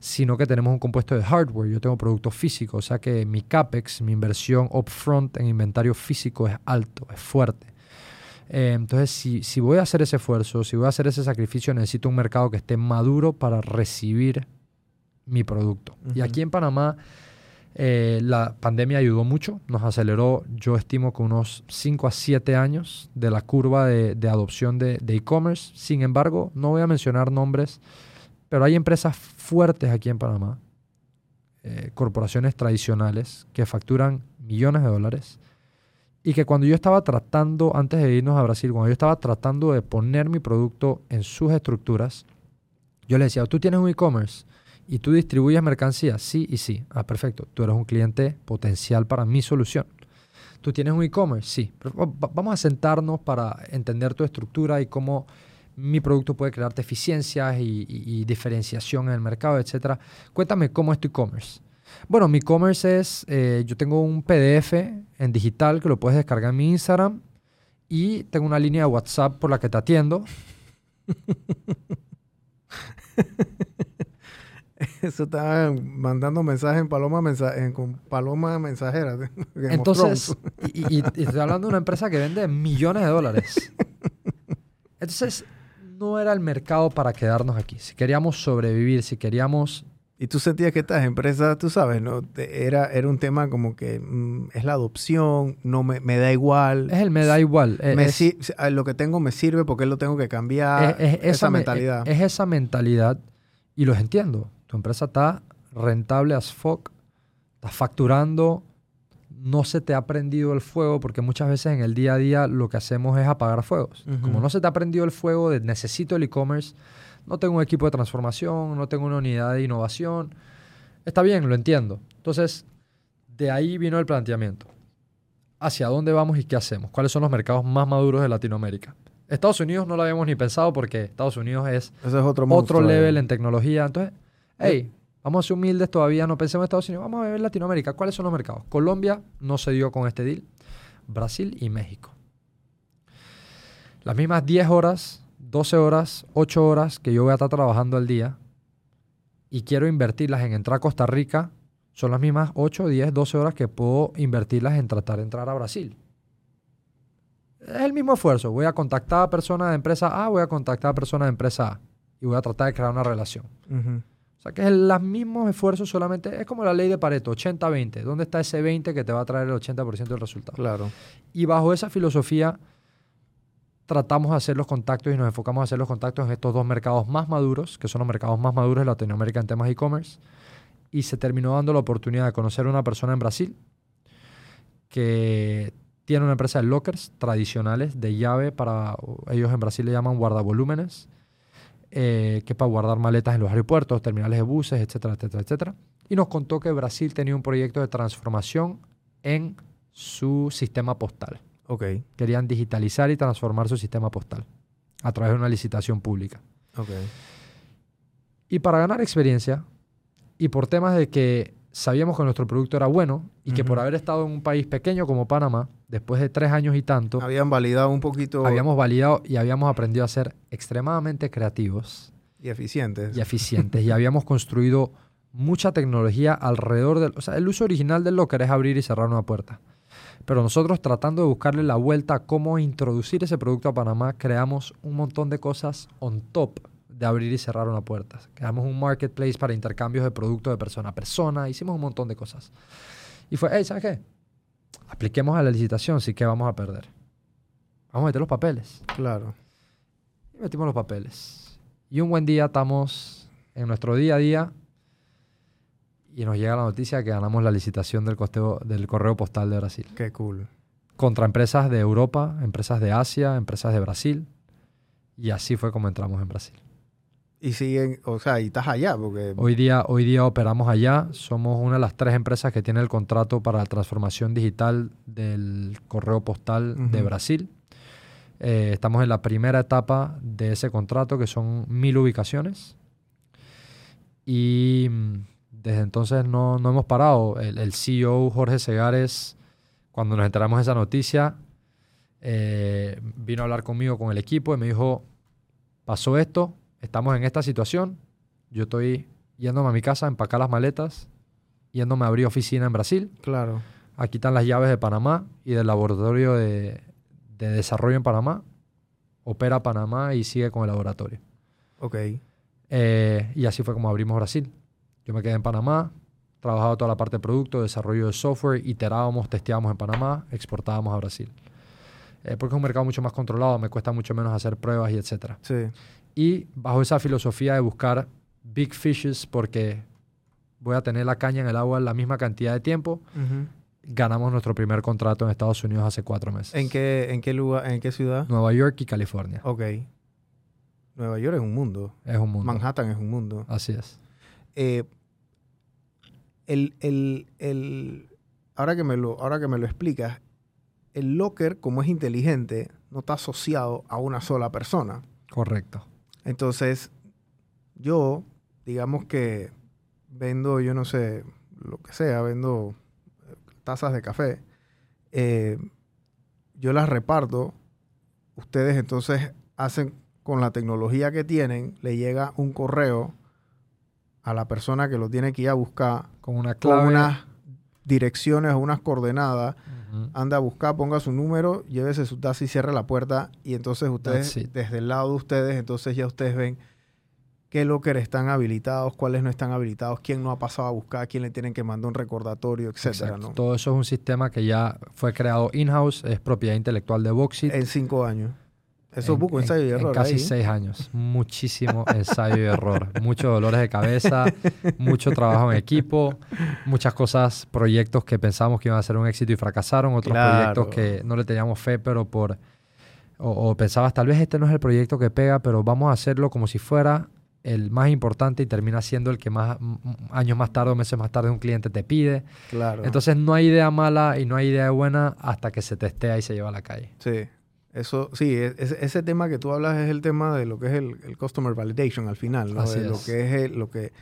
sino que tenemos un compuesto de hardware. Yo tengo productos físicos, o sea que mi CAPEX, mi inversión upfront en inventario físico es alto, es fuerte. Eh, entonces, si, si voy a hacer ese esfuerzo, si voy a hacer ese sacrificio, necesito un mercado que esté maduro para recibir mi producto. Y aquí en Panamá, eh, la pandemia ayudó mucho, nos aceleró, yo estimo que unos 5 a 7 años de la curva de, adopción de de e-commerce. Sin embargo, no voy a mencionar nombres, pero hay empresas fuertes aquí en Panamá, eh, corporaciones tradicionales que facturan millones de dólares y que cuando yo estaba tratando, antes de irnos a Brasil, cuando yo estaba tratando de poner mi producto en sus estructuras, yo le decía, tú tienes un e-commerce y tú distribuyes mercancías, sí y sí. Ah, perfecto, tú eres un cliente potencial para mi solución. ¿Tú tienes un e-commerce? Sí. Vamos a sentarnos para entender tu estructura y cómo mi producto puede crearte eficiencias y, diferenciación en el mercado, etcétera. Cuéntame cómo es tu e-commerce. Bueno, mi e-commerce es, eh, yo tengo un PDF en digital que lo puedes descargar en mi Instagram y tengo una línea de WhatsApp por la que te atiendo. (laughs) (laughs) Eso estaba mandando mensajes en Paloma, mensa- en, con Paloma Mensajera. (laughs) Entonces, y, y- y estoy hablando de una empresa que vende millones de dólares. (laughs) Entonces, no era el mercado para quedarnos aquí. Si queríamos sobrevivir, si queríamos... Y tú sentías que estas empresas, tú sabes, ¿no? Era, era un tema como que mm, es la adopción, no me, me da igual. Es el me da igual. Me es- lo que tengo me sirve porque lo tengo que cambiar. es, es esa me- mentalidad. Es, esa mentalidad y los entiendo. Tu empresa está rentable as fuck, está facturando, no se te ha prendido el fuego porque muchas veces en el día a día lo que hacemos es apagar fuegos. Como no se te ha prendido el fuego de necesito el e-commerce, no tengo un equipo de transformación, no tengo una unidad de innovación, está bien, lo entiendo. Entonces, de ahí vino el planteamiento. ¿Hacia dónde vamos y qué hacemos? ¿Cuáles son los mercados más maduros de Latinoamérica? Estados Unidos no lo habíamos ni pensado porque Estados Unidos es Ese es otro otro level en tecnología. Entonces, hey, vamos a ser humildes todavía, no pensemos en Estados Unidos, vamos a ver Latinoamérica. ¿Cuáles son los mercados? Colombia no se dio con este deal. Brasil y México. Las mismas 10 horas, 12 horas, 8 horas que yo voy a estar trabajando al día y quiero invertirlas en entrar a Costa Rica, son las mismas 8, 10, 12 horas que puedo invertirlas en tratar de entrar a Brasil. Es el mismo esfuerzo. Voy a contactar a personas de empresa A, voy a contactar a personas de empresa A y voy a tratar de crear una relación. O sea que es el mismo esfuerzo, solamente es como la ley de Pareto, 80-20. ¿Dónde está ese 20 que te va a traer el 80% del resultado? Claro. Y bajo esa filosofía tratamos de hacer los contactos y nos enfocamos a hacer los contactos en estos dos mercados más maduros, que son los mercados más maduros de Latinoamérica en temas e-commerce. Y se terminó dando la oportunidad de conocer a una persona en Brasil que tiene una empresa de lockers tradicionales de llave para, ellos en Brasil le llaman guardavolúmenes, eh, que para guardar maletas en los aeropuertos, terminales de buses, etcétera, etcétera, etcétera. Y nos contó que Brasil tenía un proyecto de transformación en su sistema postal. Ok. Querían digitalizar y transformar su sistema postal a través de una licitación pública. Ok. Y para ganar experiencia, y por temas de que sabíamos que nuestro producto era bueno, y que por haber estado en un país pequeño como Panamá, después de tres años y tanto, Habían validado un poquito habíamos validado y habíamos aprendido a ser extremadamente creativos y eficientes. y eficientes, y habíamos construido mucha tecnología alrededor del... O sea, el uso original del locker es abrir y cerrar una puerta. Pero nosotros tratando de buscarle la vuelta a cómo introducir ese producto a Panamá, creamos un montón de cosas on top de abrir y cerrar una puerta. Creamos un marketplace para intercambios de productos de persona a persona, hicimos un montón de cosas. Y fue, hey, ¿sabes qué? Apliquemos a la licitación, sí que vamos a perder. Vamos a meter los papeles. Claro. Y metimos los papeles. Y un buen día estamos en nuestro día a día y nos llega la noticia que ganamos la licitación del, costeo, del correo postal de Brasil. Qué cool. Contra empresas de Europa, empresas de Asia, empresas de Brasil. Y así fue como entramos en Brasil. Y siguen, o sea, y estás allá, porque... Hoy día, hoy día operamos allá. Somos una de las tres empresas que tiene el contrato para la transformación digital del correo postal de. Brasil. Eh, estamos en la primera etapa de ese contrato, que son mil ubicaciones. Y mm, desde entonces no, no hemos parado. El, el CEO Jorge Segares, cuando nos enteramos de esa noticia, eh, vino a hablar conmigo con el equipo y me dijo, pasó esto, estamos en esta situación, yo estoy yéndome a mi casa a empacar las maletas, yéndome a abrir oficina en Brasil, Claro. aquí están las llaves de Panamá y del laboratorio de, de desarrollo en Panamá, opera Panamá y sigue con el laboratorio. Ok. Eh, y así fue como abrimos Brasil. Yo me quedé en Panamá, trabajaba toda la parte de producto, desarrollo de software, iterábamos, testeábamos en Panamá, exportábamos a Brasil. Eh, porque es un mercado mucho más controlado, me cuesta mucho menos hacer pruebas y etcétera. Sí. Y bajo esa filosofía de buscar big fishes porque voy a tener la caña en el agua la misma cantidad de tiempo, ganamos nuestro primer contrato en Estados Unidos hace cuatro meses. ¿En qué, ¿En qué lugar, en qué ciudad? Nueva York y California. Ok. Nueva York es un mundo. Es un mundo. Manhattan es un mundo. Así es. Eh, el, el- el- ahora, que me lo, ahora que me lo explicas, el locker, como es inteligente, no está asociado a una sola persona. Correcto. Entonces, yo, digamos que vendo, yo no sé, lo que sea, vendo eh, tazas de café, eh, yo las reparto, ustedes entonces hacen con la tecnología que tienen, le llega un correo a la persona que lo tiene que ir a buscar Con una con clave. unas direcciones o unas coordenadas. Anda a buscar, ponga su número, llévese su y cierre la puerta. Y entonces ustedes, desde el lado de ustedes, entonces ya ustedes ven qué locker están habilitados, cuáles no están habilitados, quién no ha pasado a buscar, quién le tienen que mandar un recordatorio, etcétera. ¿no? Todo eso es un sistema que ya fue creado in-house, es propiedad intelectual de Boxit. En cinco años. Eso es En- ensayo y en error. casi ahí. seis años. Muchísimo ensayo y error. Muchos dolores de cabeza, mucho trabajo en equipo, muchas cosas, proyectos que pensamos que iban a ser un éxito y fracasaron, otros Claro. proyectos que no le teníamos fe, pero por... O, o pensabas, tal vez este no es el proyecto que pega, pero vamos a hacerlo como si fuera el más importante y termina siendo el que más m- m- años más tarde o meses más tarde un cliente te pide. Claro. Entonces no hay idea mala y no hay idea buena hasta que se testea y se lleva a la calle. Sí. Eso, sí, e- ese, tema que tú hablas es el tema de lo que es el, el customer validation al final, ¿no? Así de lo que es el- lo que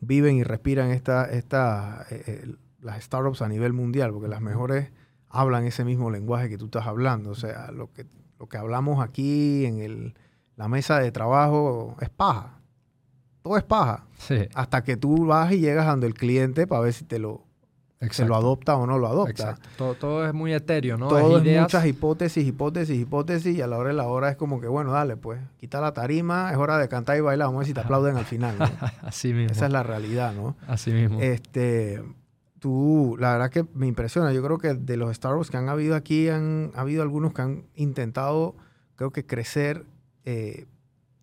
viven y respiran esta, esta, eh, eh, las startups a nivel mundial, porque las mejores hablan ese mismo lenguaje que tú estás hablando. O sea, lo que, lo que hablamos aquí en el, la mesa de trabajo es paja. Todo es paja. Sí, Hasta que tú vas y llegas donde el cliente para ver si te lo, se lo adopta o no lo adopta. Exacto. Todo, todo es muy etéreo, ¿no? Todo es ideas. muchas hipótesis, hipótesis, hipótesis, y a la hora de la hora es como que, bueno, dale, pues, quita la tarima, es hora de cantar y bailar, vamos a ver si te aplauden al final. ¿no? (laughs) Así mismo. Esa es la realidad, ¿no? Así mismo. Este, tú, la verdad que me impresiona. Yo creo que de los Starbucks que han habido aquí, han ha habido algunos que han intentado, creo que crecer eh,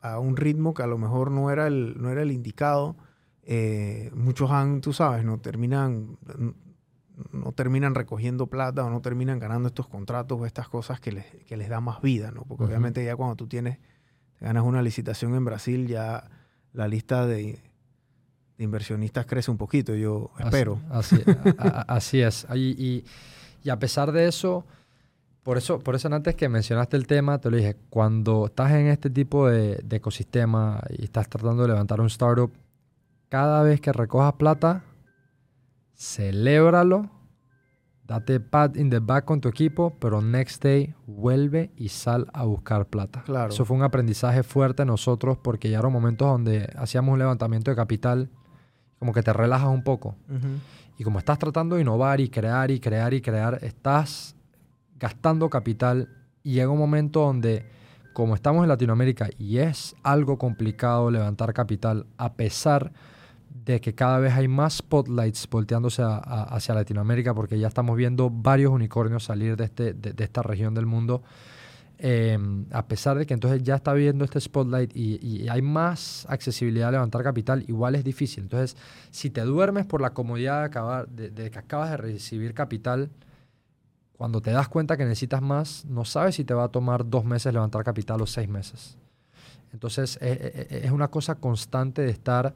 a un ritmo que a lo mejor no era el, no era el indicado. Eh, muchos han, tú sabes, no terminan, no terminan recogiendo plata o no terminan ganando estos contratos o estas cosas que les, que les da más vida, ¿no? Porque obviamente ya cuando tú tienes, ganas una licitación en Brasil, ya la lista de, de inversionistas crece un poquito, yo espero. Así, a- así es. Y, y- y a pesar de eso, por eso, por eso antes que mencionaste el tema, te lo dije, cuando estás en este tipo de, de ecosistema y estás tratando de levantar un startup, cada vez que recojas plata, celébralo, date pat in the back con tu equipo, pero next day vuelve y sal a buscar plata. Claro. Eso fue un aprendizaje fuerte a nosotros porque llegaron momentos donde hacíamos un levantamiento de capital, como que te relajas un poco. Y como estás tratando de innovar y crear y crear y crear, estás gastando capital y llega un momento donde, como estamos en Latinoamérica y es algo complicado levantar capital, a pesar de que cada vez hay más spotlights volteándose hacia Latinoamérica, porque ya estamos viendo varios unicornios salir de, este, de, de esta región del mundo. eh, a pesar de que entonces ya está viendo este spotlight y, hay más accesibilidad a levantar capital, igual es difícil. Entonces, si te duermes por la comodidad de, acabar, de, de que acabas de recibir capital, cuando te das cuenta que necesitas más, no sabes si te va a tomar dos meses levantar capital o seis meses. Entonces, e- e- e- es una cosa constante de estar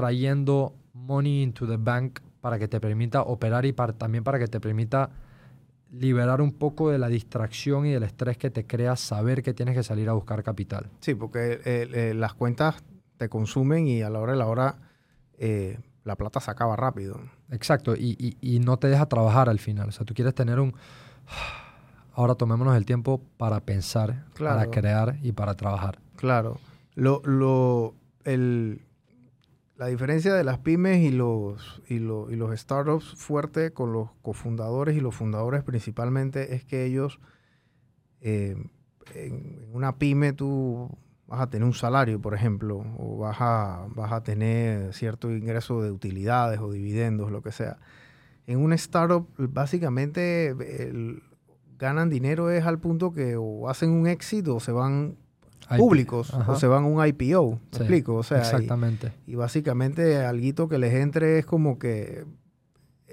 trayendo money into the bank para que te permita operar y para- también para que te permita liberar un poco de la distracción y del estrés que te crea saber que tienes que salir a buscar capital. Sí, porque eh, eh, las cuentas te consumen y a la hora de la hora eh, la plata se acaba rápido. Exacto, y, y- y no te deja trabajar al final. O sea, tú quieres tener un... Ahora tomémonos el tiempo para pensar, para crear y para trabajar. Claro. Lo, lo, el, la diferencia de las pymes y los, y, lo- y los startups fuerte con los cofundadores y los fundadores principalmente es que ellos, eh, en, una pyme tú vas a tener un salario, por ejemplo, o vas a, vas a tener cierto ingreso de utilidades o dividendos, lo que sea. En una startup, básicamente, el- ganan dinero es al punto que o hacen un éxito o se van públicos Ajá. o se van a un IPO, ¿me Sí, explico? O sea, y, Exactamente. y básicamente algo que les entre es como que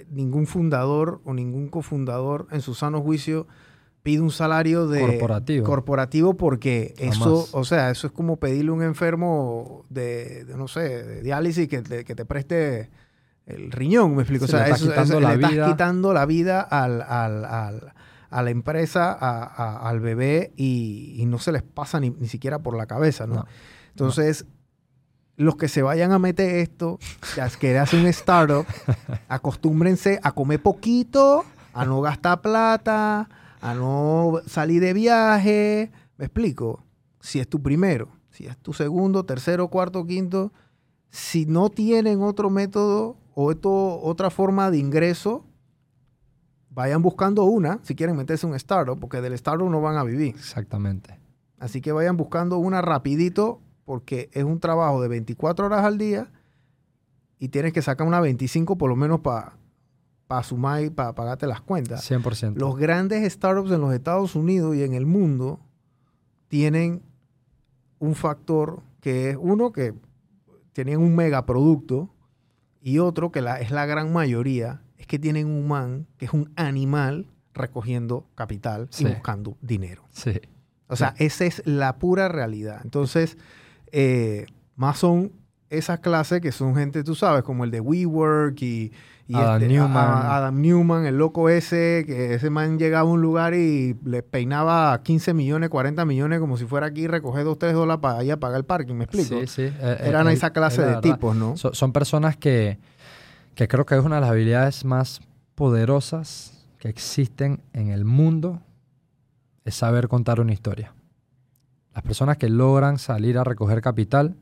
ningún fundador o ningún cofundador en su sano juicio pide un salario de Corporativo. corporativo porque eso, o sea, eso es como pedirle a un enfermo de, de, no sé, de diálisis que te, que te preste el riñón, me explico. Sí, o sea, le estás eso- quitando eso- la le estás vida. quitando la vida al, al- al- a la empresa, a- a- al bebé y, y no se les pasa ni, ni siquiera por la cabeza, ¿no? No. Entonces, los que se vayan a meter esto, ya es que hacen un startup, (laughs) acostúmbrense a comer poquito, a no gastar plata, a no salir de viaje. ¿Me explico? Si es tu primero, si es tu segundo, tercero, cuarto, quinto, si no tienen otro método o esto- otra forma de ingreso, vayan buscando una si quieren meterse en un startup, porque del startup no van a vivir. Exactamente. Así que vayan buscando una rapidito porque es un trabajo de 24 horas al día y tienes que sacar una 25 por lo menos para sumar y para pagarte las cuentas. 100%. Los grandes startups en los Estados Unidos y en el mundo tienen un factor que es uno que tienen un megaproducto y otro que la, es la gran mayoría es que tienen un man que es un animal recogiendo capital Sí. y buscando dinero. Sí. O sea, esa es la pura realidad. Entonces, eh, más son esas clases que son gente, tú sabes, como el de WeWork y, y Adam este, Newman. a- Adam Newman, el loco ese, que ese man llegaba a un lugar y le peinaba 15 millones, 40 millones, como si fuera aquí recoger 2, 3 dólares para ir a pagar el parking, ¿me explico? Sí, sí. Eh, eh, Eran eh, esa clase es la de tipos, ¿no? So- son personas que, que creo que es una de las habilidades más poderosas que existen en el mundo, es saber contar una historia. Las personas que logran salir a recoger capital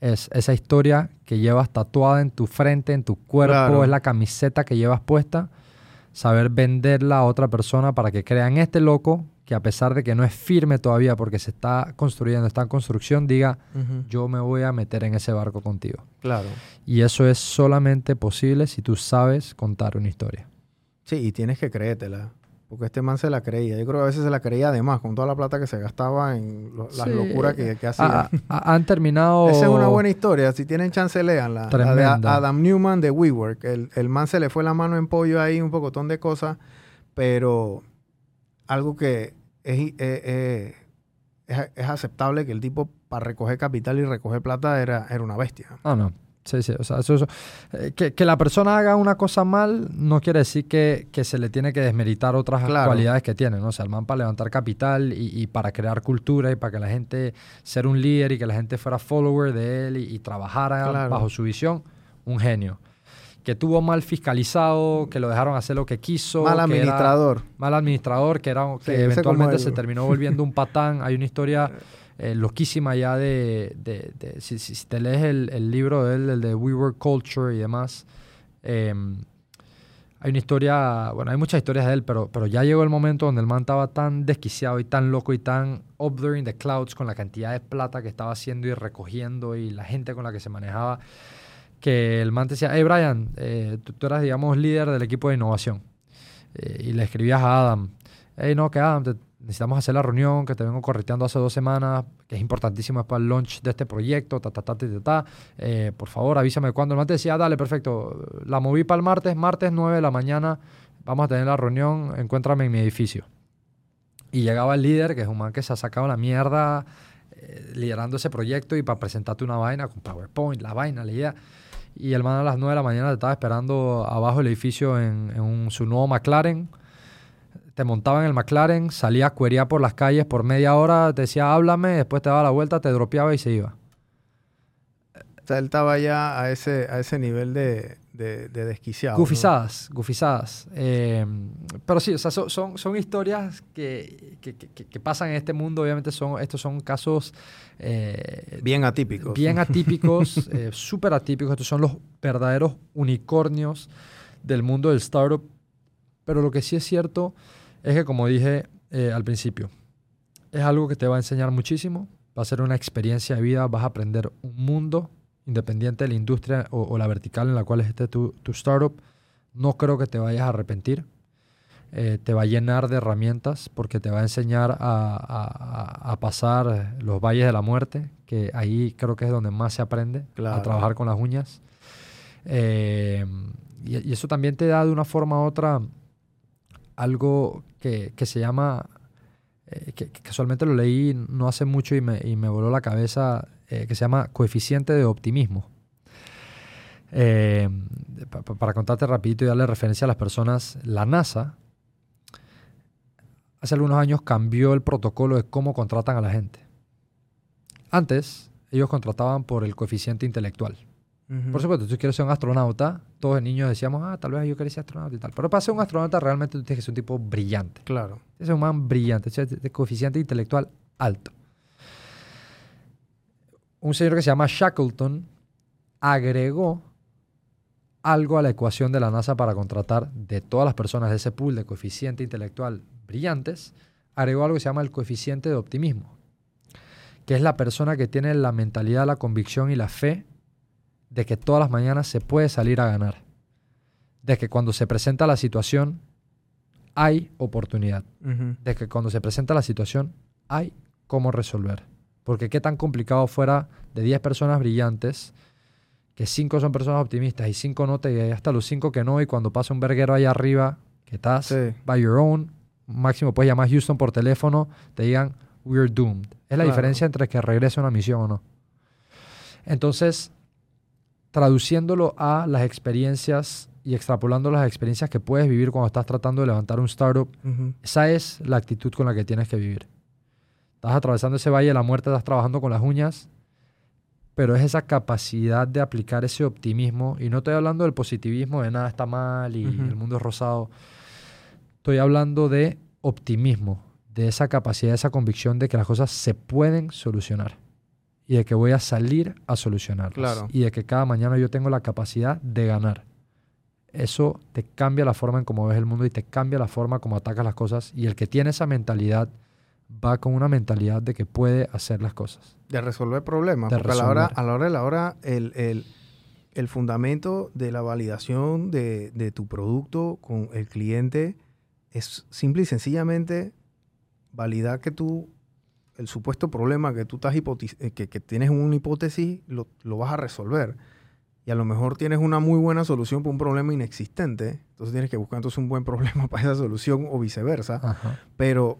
es esa historia que llevas tatuada en tu frente, en tu cuerpo, Claro. es la camiseta que llevas puesta, saber venderla a otra persona para que crean este loco que a pesar de que no es firme todavía porque se está construyendo, está en construcción, diga, yo me voy a meter en ese barco contigo. Claro. Y eso es solamente posible si tú sabes contar una historia. Sí, y tienes que creértela. Porque este man se la creía. Yo creo que a veces se la creía además, con toda la plata que se gastaba en lo- las Sí. locuras que, que hacía. Ah, ah, han terminado... Esa es una buena historia. Si tienen chance, leanla. La de Tremenda. Adam Newman de WeWork. El, el man se le fue la mano en pollo ahí, un pocotón de cosas. Pero algo que es, eh, eh, es, es aceptable que el tipo para recoger capital y recoger plata era, era una bestia. Ah, no. Sí, sí. O sea, eso, eso- eh, que, que la persona haga una cosa mal no quiere decir que, que se le tiene que desmeritar otras Claro. cualidades que tiene, ¿no? O sea, el man para levantar capital y, y para crear cultura y para que la gente ser un líder y que la gente fuera follower de él y, y trabajara Claro. bajo su visión, un genio. Que tuvo mal fiscalizado, que lo dejaron hacer lo que quiso. Mal administrador. mal administrador, que, era, que eventualmente se terminó volviendo un (laughs) patán. Hay una historia eh, loquísima ya de... de- de- si, si- si te lees el, el libro de él, el de We Were Culture y demás, em, hay una historia, bueno, hay muchas historias de él, pero, pero ya llegó el momento donde el man estaba tan desquiciado y tan loco y tan up there in the clouds con la cantidad de plata que estaba haciendo y recogiendo y la gente con la que se manejaba, que el man te decía, hey Brian, eh, tú, eras, digamos, líder del equipo de innovación. Eh, y le escribías a Adam, hey, no, que Adam, te- necesitamos hacer la reunión que te vengo correteando hace dos semanas, que es importantísimo para el launch de este proyecto, ta, ta, ta, ta, ta, ta. Eh, por favor, avísame cuándo. El man te decía, dale, perfecto, la moví para el martes, martes 9 de la mañana, vamos a tener la reunión, encuéntrame en mi edificio. Y llegaba el líder, que es un man que se ha sacado la mierda eh, liderando ese proyecto y para presentarte una vaina con PowerPoint, la vaina, la idea. Y el man a las 9 de la mañana te estaba esperando abajo del edificio en, un- su nuevo McLaren. Te montaba en el McLaren, salía a por las calles por media hora, te decía háblame, después te daba la vuelta, te dropeaba y se iba. O sea, él estaba ya a ese, a ese nivel de, de, de desquiciado. ¿no? Gufizadas, gufizadas. Eh, pero sí, o sea, son, son, son historias que, que, que- que pasan en este mundo. Obviamente son, estos son casos eh, Bien atípicos. bien (laughs) atípicos, eh, súper atípicos. Estos son los verdaderos unicornios del mundo del startup. Pero lo que sí es cierto es que, como dije eh, al principio, es algo que te va a enseñar muchísimo. Va a ser una experiencia de vida. Vas a aprender un mundo independiente de la industria o, o la vertical en la cual esté tu, tu startup. No creo que te vayas a arrepentir. Eh, te va a llenar de herramientas porque te va a enseñar a, a- a- a pasar los valles de la muerte, que ahí creo que es donde más se aprende, Claro. a trabajar con las uñas. Eh, y, y eso también te da de una forma u otra algo que, que se llama, eh, que, que casualmente lo leí no hace mucho y me, y me voló la cabeza, eh, que se llama coeficiente de optimismo. Eh, pa- pa- para contarte rapidito y darle referencia a las personas, la NASA hace algunos años cambió el protocolo de cómo contratan a la gente. Antes, ellos contrataban por el coeficiente intelectual. Por supuesto, tú quieres ser un astronauta, todos de niños decíamos, ah, tal vez yo quería ser astronauta y tal. Pero para ser un astronauta realmente tú tienes que ser un tipo brillante. Claro. Ser un man brillante, ser de coeficiente intelectual alto. Un señor que se llama Shackleton agregó algo a la ecuación de la NASA para contratar de todas las personas de ese pool de coeficiente intelectual brillantes, agregó algo que se llama el coeficiente de optimismo, que es la persona que tiene la mentalidad, la convicción y la fe de que todas las mañanas se puede salir a ganar, de que cuando se presenta la situación hay oportunidad, de que cuando se presenta la situación hay cómo resolver. Porque qué tan complicado fuera de 10 personas brillantes, que 5 son personas optimistas y 5 no, te y hasta los 5 que no, y cuando pasa un verguero ahí arriba, que estás Sí. by your own, máximo puedes llamar a Houston por teléfono, te digan, we're doomed. Es la Claro. diferencia entre que regrese a una misión o no. Entonces, traduciéndolo a las experiencias y extrapolando las experiencias que puedes vivir cuando estás tratando de levantar un startup, esa es la actitud con la que tienes que vivir. Estás atravesando ese valle de la muerte, estás trabajando con las uñas, pero es esa capacidad de aplicar ese optimismo, y no estoy hablando del positivismo de nada está mal y el mundo es rosado, estoy hablando de optimismo, de esa capacidad, esa convicción de que las cosas se pueden solucionar y de que voy a salir a solucionarlas Claro. y de que cada mañana yo tengo la capacidad de ganar. Eso te cambia la forma en cómo ves el mundo y te cambia la forma como atacas las cosas y el que tiene esa mentalidad va con una mentalidad de que puede hacer las cosas. De resolver problemas. De porque A, la hora, resolver. a la hora de la hora, el, el- el fundamento de la validación de, de tu producto con el cliente es simple y sencillamente validar que tú, el supuesto problema que tú estás eh, que, que tienes una hipótesis, lo, lo vas a resolver. Y a lo mejor tienes una muy buena solución para un problema inexistente. Entonces tienes que buscar entonces un buen (laughs) problema para esa solución o viceversa. Ajá. Pero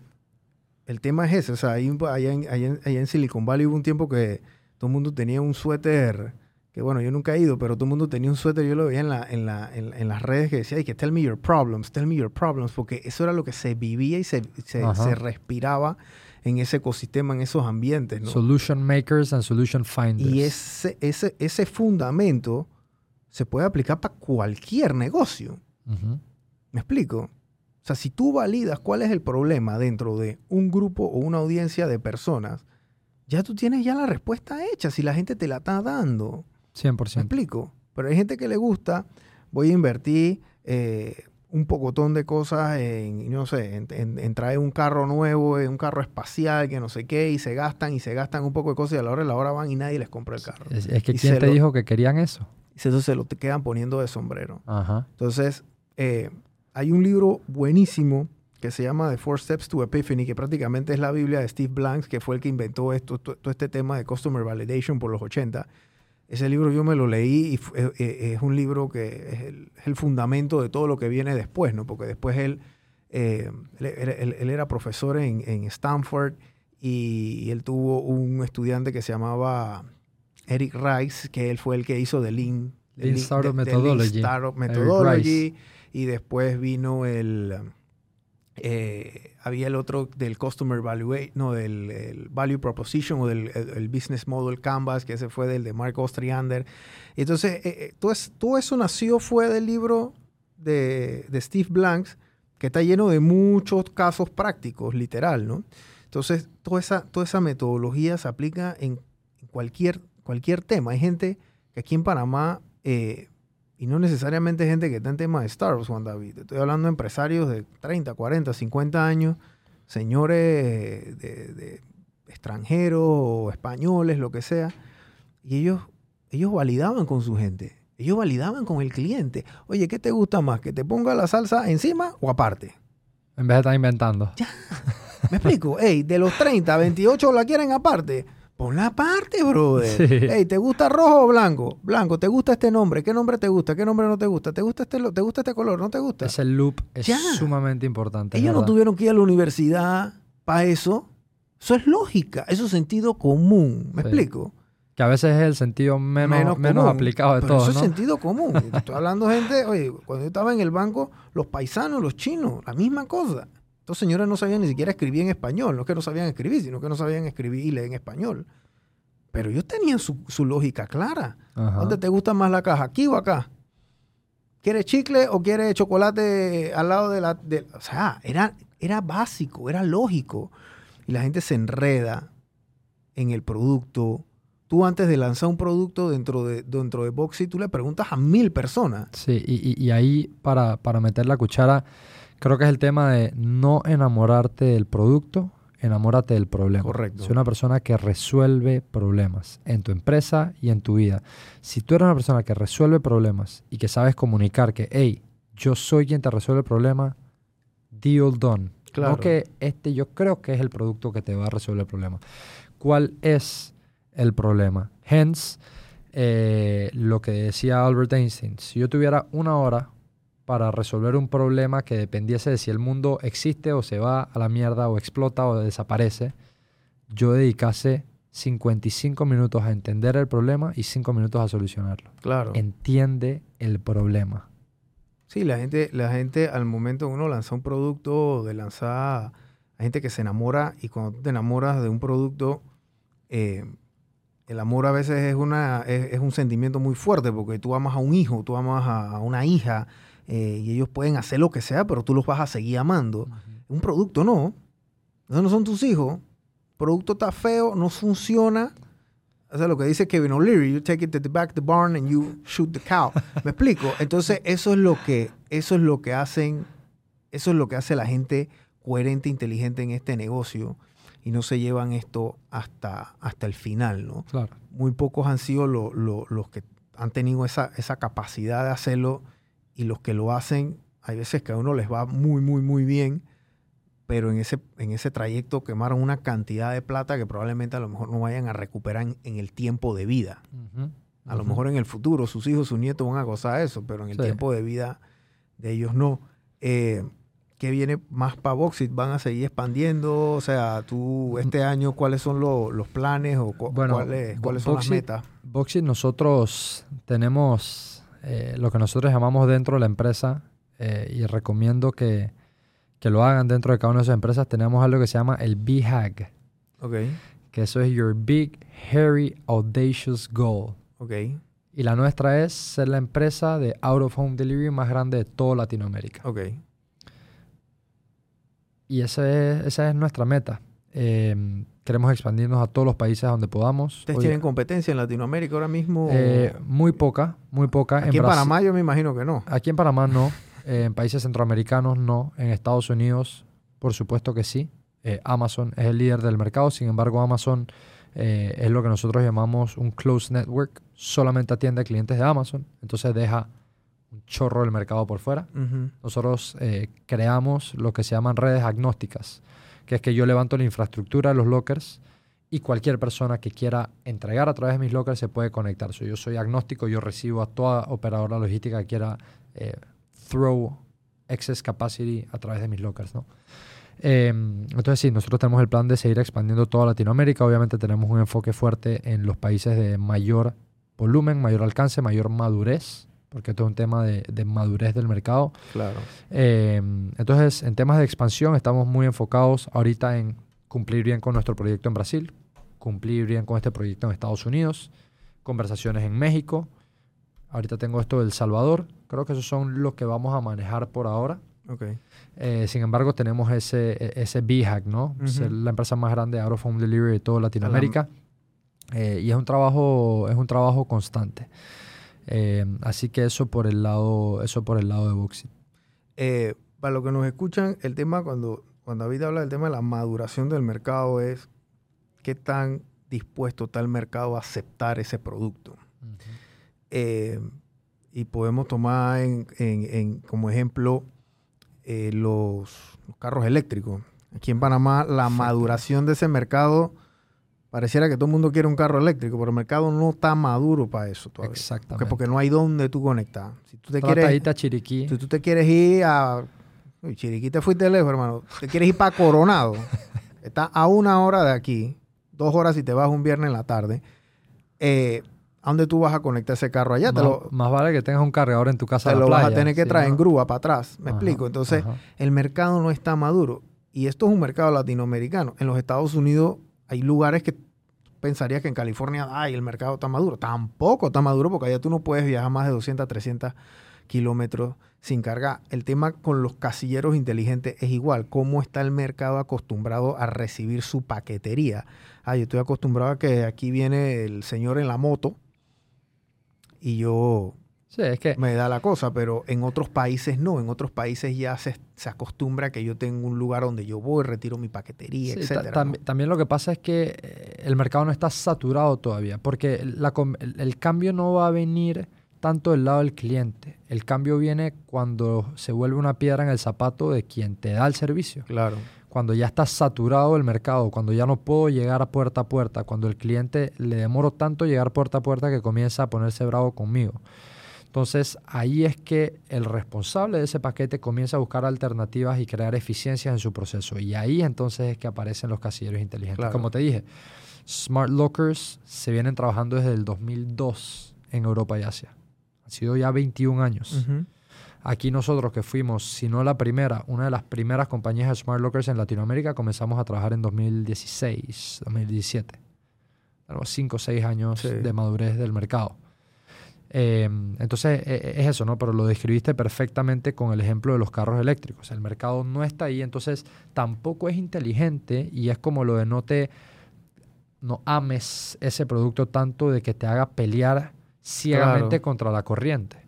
el tema es ese. O sea, ahí, allá, en, allá en- allá en Silicon Valley hubo un tiempo que todo el mundo tenía un suéter, que bueno, yo nunca he ido, pero todo el mundo tenía un suéter, yo lo veía en, la, en, la, en, en las redes que decía, "Ay, que tell me your problems, tell me your problems, porque eso era lo que se vivía y se, se, Ajá. se respiraba en ese ecosistema, en esos ambientes. ¿no? Solution makers and solution finders. Y ese, ese, ese fundamento se puede aplicar para cualquier negocio. ¿Me explico? O sea, si tú validas cuál es el problema dentro de un grupo o una audiencia de personas, ya tú tienes ya la respuesta hecha si la gente te la está dando. 100%. ¿Me explico? Pero hay gente que le gusta, voy a invertir eh, un pocotón de cosas en, no sé, en, traer un carro nuevo, en un carro espacial, que no sé qué, y se gastan y se gastan un poco de cosas y a la hora de la hora van y nadie les compra el carro. Es, que ¿quién te dijo que querían eso? Y eso se lo quedan poniendo de sombrero. Ajá. Entonces, eh, hay un libro buenísimo que se llama The Four Steps to Epiphany, que prácticamente es la Biblia de Steve Blanks, que fue el que inventó esto, todo este tema de Customer Validation por los 80 ese libro yo me lo leí y eh, eh, es, un libro que es el, fundamento de todo lo que viene después, ¿no? Porque después él, eh, él, era profesor en, Stanford y, él tuvo un estudiante que se llamaba Eric Rice, que él fue el que hizo The Lean, Startup Methodology. Methodology y después vino el eh, había el otro del Customer Value, no, del Value Proposition o del el, Business Model Canvas, que ese fue del de Mark Ostriander. Entonces, eh, eh, todo, todo, eso nació, fue del libro de, de, Steve Blanks, que está lleno de muchos casos prácticos, literal, ¿no? Entonces, toda esa, toda esa metodología se aplica en cualquier, cualquier tema. Hay gente que aquí en Panamá y no necesariamente gente que está en tema de Wars, Juan David. Estoy hablando de empresarios de 30, 40, 50 años, señores de, extranjeros o españoles, lo que sea. Y ellos, ellos validaban con su gente. Ellos validaban con el cliente. Oye, ¿qué te gusta más? ¿Que te ponga la salsa encima o aparte? En vez de estar inventando. Ya. ¿Me explico? Ey, de los 30, 28 la quieren aparte. Pon la parte, brother. Hey, ¿te gusta rojo o blanco? Blanco, ¿te gusta este nombre? ¿Qué nombre te gusta? ¿Qué nombre no te gusta? ¿Te gusta este, te gusta este color? ¿No te gusta? Ese loop es sumamente importante. Ellos no tuvieron que ir a la universidad para eso. Eso es lógica, eso es sentido común. ¿Me explico? Que a veces es el sentido menos, menos, aplicado de todo. Eso es sentido común. (laughs) Estoy hablando gente, oye, cuando yo estaba en el banco, los paisanos, los chinos, la misma cosa. Estos señores no sabían ni siquiera escribir en español. No es que no sabían escribir, sino que no sabían escribir y leer en español. Pero ellos tenían su, lógica clara. ¿Dónde te gusta más la caja? ¿Aquí o acá? ¿Quieres chicle o quieres chocolate al lado de la... o sea, era, era básico, era lógico. Y la gente se enreda en el producto. Tú antes de lanzar un producto dentro de, dentro de Boxy, tú le preguntas a mil personas. Sí, y, ahí para, para meter la cuchara Creo que es el tema de no enamorarte del producto, enamórate del problema. Correcto. Soy una persona que resuelve problemas en tu empresa y en tu vida. Si tú eres una persona que resuelve problemas y que sabes comunicar que, hey, yo soy quien te resuelve el problema, deal done. Claro. No que este yo creo que es el producto que te va a resolver el problema. ¿Cuál es el problema? Hence, eh, lo que decía Albert Einstein, si yo tuviera una hora para resolver un problema que dependiese de si el mundo existe o se va a la mierda o explota o desaparece, yo dedicase 55 minutos a entender el problema y 5 minutos a solucionarlo. Claro. Entiende el problema. Sí, la gente, la gente al momento uno lanza un producto, de lanzar, hay gente que se enamora y cuando te enamoras de un producto, eh, el amor a veces es, una, es, un sentimiento muy fuerte porque tú amas a un hijo, tú amas a una hija, eh, y ellos pueden hacer lo que sea, pero tú los vas a seguir amando. Un producto no. Esos no son tus hijos. El producto está feo, no funciona. O sea, lo que dice Kevin O'Leary, you take it to the back of the barn and you shoot the cow. (laughs) ¿Me explico? Entonces, eso es lo que, eso es lo que hacen, eso es lo que hace la gente coherente, inteligente en este negocio y no se llevan esto hasta, hasta el final, ¿no? Claro. Muy pocos han sido los que han tenido esa, esa capacidad de hacerlo y los que lo hacen, hay veces que a uno les va muy, muy, muy bien, pero en ese, en ese trayecto quemaron una cantidad de plata que probablemente a lo mejor no vayan a recuperar en, el tiempo de vida. A lo mejor en el futuro sus hijos, sus nietos van a gozar eso, pero en el tiempo de vida de ellos no. Eh, ¿Qué viene más para Boxit? ¿Van a seguir expandiendo? O sea, tú este año, ¿cuáles son los planes o cuáles, cuáles son las metas? Boxit, nosotros tenemos eh, lo que nosotros llamamos dentro de la empresa, eh, y recomiendo que, lo hagan dentro de cada una de esas empresas, tenemos algo que se llama el BHAG. Okay. Que eso es Your Big, Hairy, Audacious Goal. Okay. Y la nuestra es ser la empresa de out of home delivery más grande de toda Latinoamérica. Okay. Y esa es, esa es nuestra meta. Eh, queremos expandirnos a todos los países donde podamos. ¿Ustedes tienen competencia en Latinoamérica ahora mismo? eh, muy poca, muy poca. Aquí en, Brasil- Panamá yo me imagino que no. Aquí en Panamá no, eh, en países centroamericanos no, en Estados Unidos por supuesto que sí. Eh, Amazon es el líder del mercado, sin embargo Amazon es lo que nosotros llamamos un closed network, solamente atiende a clientes de Amazon, entonces deja un chorro del mercado por fuera. Nosotros creamos lo que se llaman redes agnósticas, que es que yo levanto la infraestructura de los lockers y cualquier persona que quiera entregar a través de mis lockers se puede conectar. So, yo soy agnóstico, yo recibo a toda operadora logística que quiera eh, throw excess capacity a través de mis lockers, ¿no? Eh, entonces sí, nosotros tenemos el plan de seguir expandiendo toda Latinoamérica. Obviamente tenemos un enfoque fuerte en los países de mayor volumen, mayor alcance, mayor madurez, porque esto es un tema de, de madurez del mercado. Claro. Eh, entonces, en temas de expansión, estamos muy enfocados ahorita en cumplir bien con nuestro proyecto en Brasil, cumplir bien con este proyecto en Estados Unidos, conversaciones en México. Ahorita tengo esto del Salvador. Creo que esos son los que vamos a manejar por ahora. Ok. Eh, sin embargo, tenemos ese, e- ese BHAG, ¿no? Ujú. Ser la empresa más grande de Out of Home Delivery de toda Latinoamérica. Eh, y es un trabajo, es un trabajo constante. Eh, así que eso por el lado, eso por el lado de Boxit. Eh, para los que nos escuchan, el tema cuando, cuando David habla del tema de la maduración del mercado es qué tan dispuesto está el mercado a aceptar ese producto. Eh, y podemos tomar en- en- en- como ejemplo los, los carros eléctricos. Aquí en Panamá la maduración de ese mercado pareciera que todo el mundo quiere un carro eléctrico, pero el mercado no está maduro para eso todavía. Porque, Exactamente. porque no hay dónde tú conectar. Si tú te quieres, Chiriquí. si tú te quieres ir a Uy, Chiriquí, te fuiste lejos, hermano. Te quieres ir para Coronado. (laughs) Está a una hora de aquí, dos horas si te vas un viernes en la tarde. Eh, ¿A dónde tú vas a conectar ese carro allá? más, te lo, más vale que tengas un cargador en tu casa. te en la lo vas a playa, tener que ¿sí, traer en grúa para atrás. ¿Me Ajá, explico? Entonces, ajá. el mercado no está maduro. Y esto es un mercado latinoamericano. En los Estados Unidos hay lugares que pensarías que en California, ay, el mercado está maduro. Tampoco está maduro porque allá tú no puedes viajar más de 200, 300 kilómetros sin cargar. El tema con los casilleros inteligentes es igual. ¿Cómo está el mercado acostumbrado a recibir su paquetería? Ah, yo estoy acostumbrado a que aquí viene el señor en la moto y yo Sí, es que me da la cosa, pero en otros países no. En otros países ya se, se acostumbra que yo tengo un lugar donde yo voy, retiro mi paquetería, Sí, tam- También lo que pasa es que eh, el mercado no está saturado todavía, porque la el, el cambio no va a venir tanto del lado del cliente. El cambio viene cuando se vuelve una piedra en el zapato de quien te da el servicio. Claro. Cuando ya está saturado el mercado, cuando ya no puedo llegar a puerta a puerta, cuando el cliente le demoro tanto llegar puerta a puerta que comienza a ponerse bravo conmigo. Entonces ahí es que el responsable de ese paquete comienza a buscar alternativas y crear eficiencias en su proceso. Y ahí entonces es que aparecen los casilleros inteligentes. Claro. Como te dije, Smart Lockers se vienen trabajando desde el 2002 en Europa y Asia. Han sido ya 21 años. Aquí nosotros que fuimos, si no la primera, una de las primeras compañías de Smart Lockers en Latinoamérica, comenzamos a trabajar en 2016, 2017. Tenemos 5 o 6 años Sí. de madurez del mercado. Eh, entonces e- e- es eso, ¿no? Pero lo describiste perfectamente con el ejemplo de los carros eléctricos. El mercado no está ahí, entonces tampoco es inteligente y es como lo de no te no ames ese producto tanto de que te haga pelear ciegamente Claro. contra la corriente.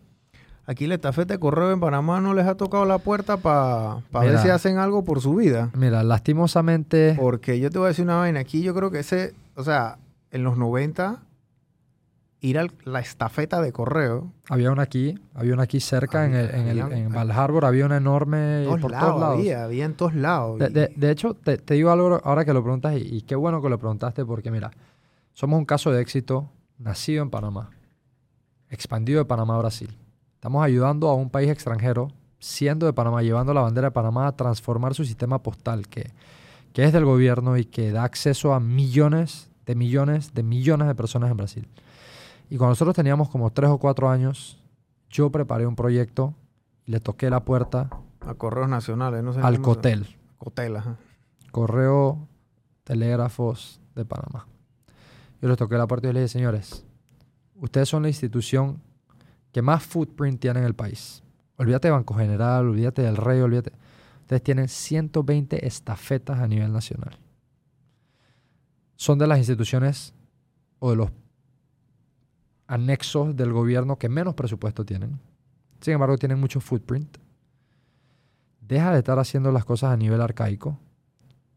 Aquí la estafeta de correo en Panamá no les ha tocado la puerta para ver Mira. si hacen algo por su vida. Mira, lastimosamente, Porque yo te voy a decir una vaina. Aquí yo creo que ese, o sea, en los 90, ir a la estafeta de correo, había una aquí, había una aquí cerca en, el, en, el- Había- en Val Harbor, había una enorme todos por lados todos lados. había, había en todos lados. De, y- de- de hecho, te, te digo algo ahora que lo preguntas y, y qué bueno que lo preguntaste porque mira, somos un caso de éxito nacido en Panamá, expandido de Panamá a Brasil. Estamos ayudando a un país extranjero, siendo de Panamá, llevando la bandera de Panamá a transformar su sistema postal, que, que es del gobierno y que da acceso a millones de millones de millones de personas en Brasil. Y cuando nosotros teníamos como tres o cuatro años, yo preparé un proyecto y le toqué la puerta a correos nacionales, no sé. al se- Cotel. Cotel, ajá. Correo Telégrafos de Panamá. Yo les toqué la puerta y les dije, señores, ustedes son la institución que más footprint tiene en el país. Olvídate de Banco General, olvídate del Rey, olvídate. Ustedes tienen 120 estafetas a nivel nacional. son de las instituciones o de los anexos del gobierno que menos presupuesto tienen. Sin embargo, tienen mucho footprint. Deja de estar haciendo las cosas a nivel arcaico.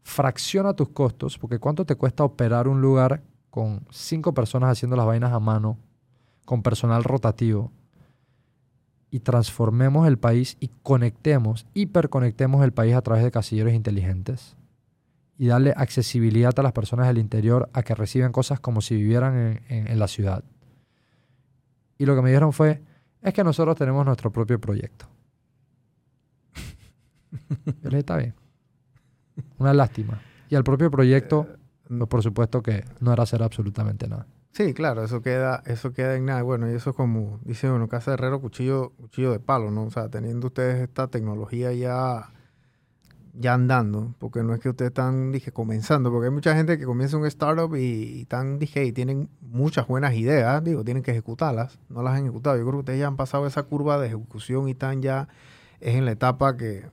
Fracciona tus costos, porque ¿cuánto te cuesta operar un lugar con cinco personas haciendo las vainas a mano, con personal rotativo? Y transformemos el país y conectemos, hiperconectemos el país a través de casilleros inteligentes y darle accesibilidad a las personas del interior a que reciban cosas como si vivieran en, la ciudad. Y lo que me dijeron fue, es que nosotros tenemos nuestro propio proyecto. Yo le está bien. Una lástima. Y el propio proyecto, eh, pues por supuesto que no era hacer absolutamente nada. Sí, claro, eso queda, eso queda en nada. Bueno, y eso es como, dice bueno, casa herrero, cuchillo, cuchillo de palo, ¿no? O sea, teniendo ustedes esta tecnología ya, ya andando, porque no es que ustedes están, dije, comenzando, porque hay mucha gente que comienza un startup y, están, dije, y tienen muchas buenas ideas, digo, tienen que ejecutarlas, no las han ejecutado. Yo creo que ustedes ya han pasado esa curva de ejecución y están ya, es en la etapa que,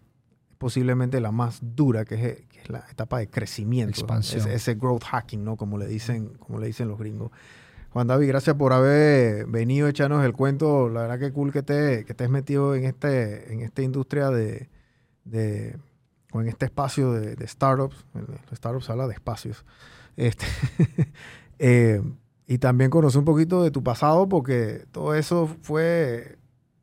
posiblemente la más dura, que es, la etapa de crecimiento. Expansión. Ese, growth hacking, ¿no? Como le dicen, como le dicen los gringos. Juan David, gracias por haber venido a echarnos el cuento. La verdad que cool que te, que estés metido en este, en esta industria de, de o en este espacio de, startups. startups habla de espacios. Este, (laughs) eh, y también conocer un poquito de tu pasado, porque todo eso fue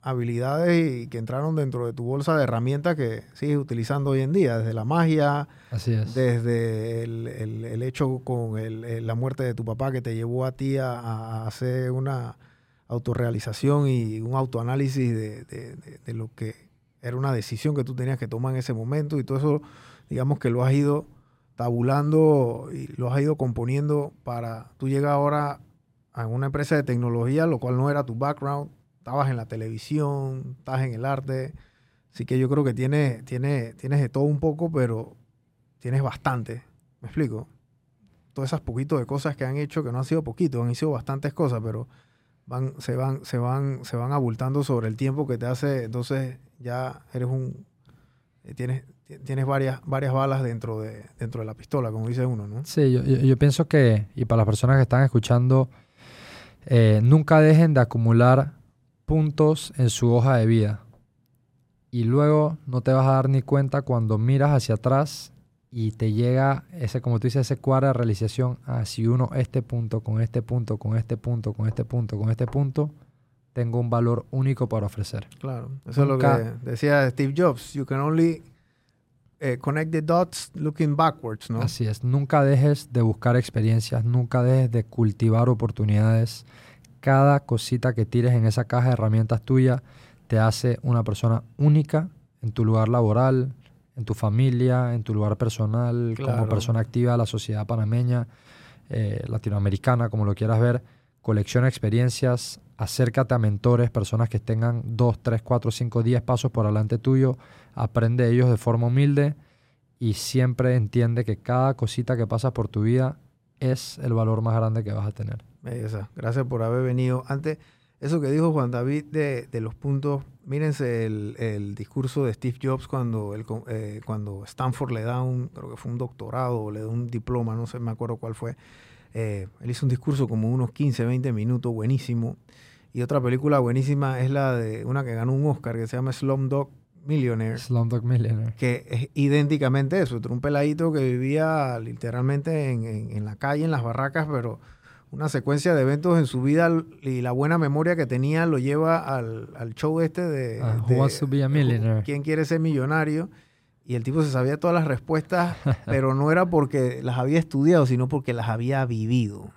habilidades y que entraron dentro de tu bolsa de herramientas que sigues utilizando hoy en día, desde la magia, desde el, hecho con la muerte de tu papá que te llevó a ti a, hacer una autorrealización y un autoanálisis de, lo que era una decisión que tú tenías que tomar en ese momento y todo eso, digamos que lo has ido tabulando y lo has ido componiendo para tú llegar ahora a una empresa de tecnología, lo cual no era tu background, estabas en la televisión, estás en el arte. Así que yo creo que tienes, tienes, tienes de todo un poco, pero tienes bastante. ¿Me explico? Todas esas poquitos de cosas que han hecho, que no han sido poquitos, han sido bastantes cosas, pero van, se van, se van, se van abultando sobre el tiempo que te hace. Entonces ya eres un. Eh, tienes, tienes varias, varias balas dentro de, dentro de la pistola, como dice uno, ¿no? Sí, yo, yo, pienso que, y para las personas que están escuchando, eh, nunca dejen de acumular puntos en su hoja de vida. Y luego no te vas a dar ni cuenta cuando miras hacia atrás y te llega ese, como tú dices, ese cuadro de realización. Ah, si uno este punto, con este punto, con este punto, con este punto, con este punto, tengo un valor único para ofrecer. Claro, eso es lo que decía Steve Jobs. You can only eh, connect the dots looking backwards, ¿no? Así es. Nunca dejes de buscar experiencias, nunca dejes de cultivar oportunidades cada cosita que tires en esa caja de herramientas tuya te hace una persona única en tu lugar laboral, en tu familia, en tu lugar personal, como persona activa de la sociedad panameña, eh, latinoamericana, como lo quieras ver. Colecciona experiencias, acércate a mentores, personas que tengan 2, 3, 4, 5, 10 pasos por delante tuyo, aprende de ellos de forma humilde y siempre entiende que cada cosita que pasa por tu vida es el valor más grande que vas a tener. Gracias por haber venido. Antes, eso que dijo Juan David de, los puntos, mírense el, discurso de Steve Jobs cuando, el, eh, cuando Stanford le da un, creo que fue un doctorado o le da un diploma, no sé, me acuerdo cuál fue. Eh, él hizo un discurso como unos 15, 20 minutos, buenísimo. Y otra película buenísima es la de una que ganó un Oscar que se llama Slumdog Millionaire. Slumdog Millionaire. Que es idénticamente eso. un peladito que vivía literalmente en, en, la calle, en las barracas, pero una secuencia de eventos en su vida y la buena memoria que tenía lo lleva al, show este de, ah, Millionaire? ¿Quién quiere ser millonario? Y el tipo se sabía todas las respuestas, (laughs) pero no era porque las había estudiado, sino porque las había vivido.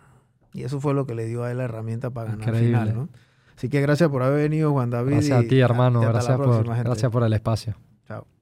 Y eso fue lo que le dio a él la herramienta para ganar al final, ¿no? Así que gracias por haber venido, Juan David. Gracias a ti, hermano. gracias, por, gracias por el espacio. Chao.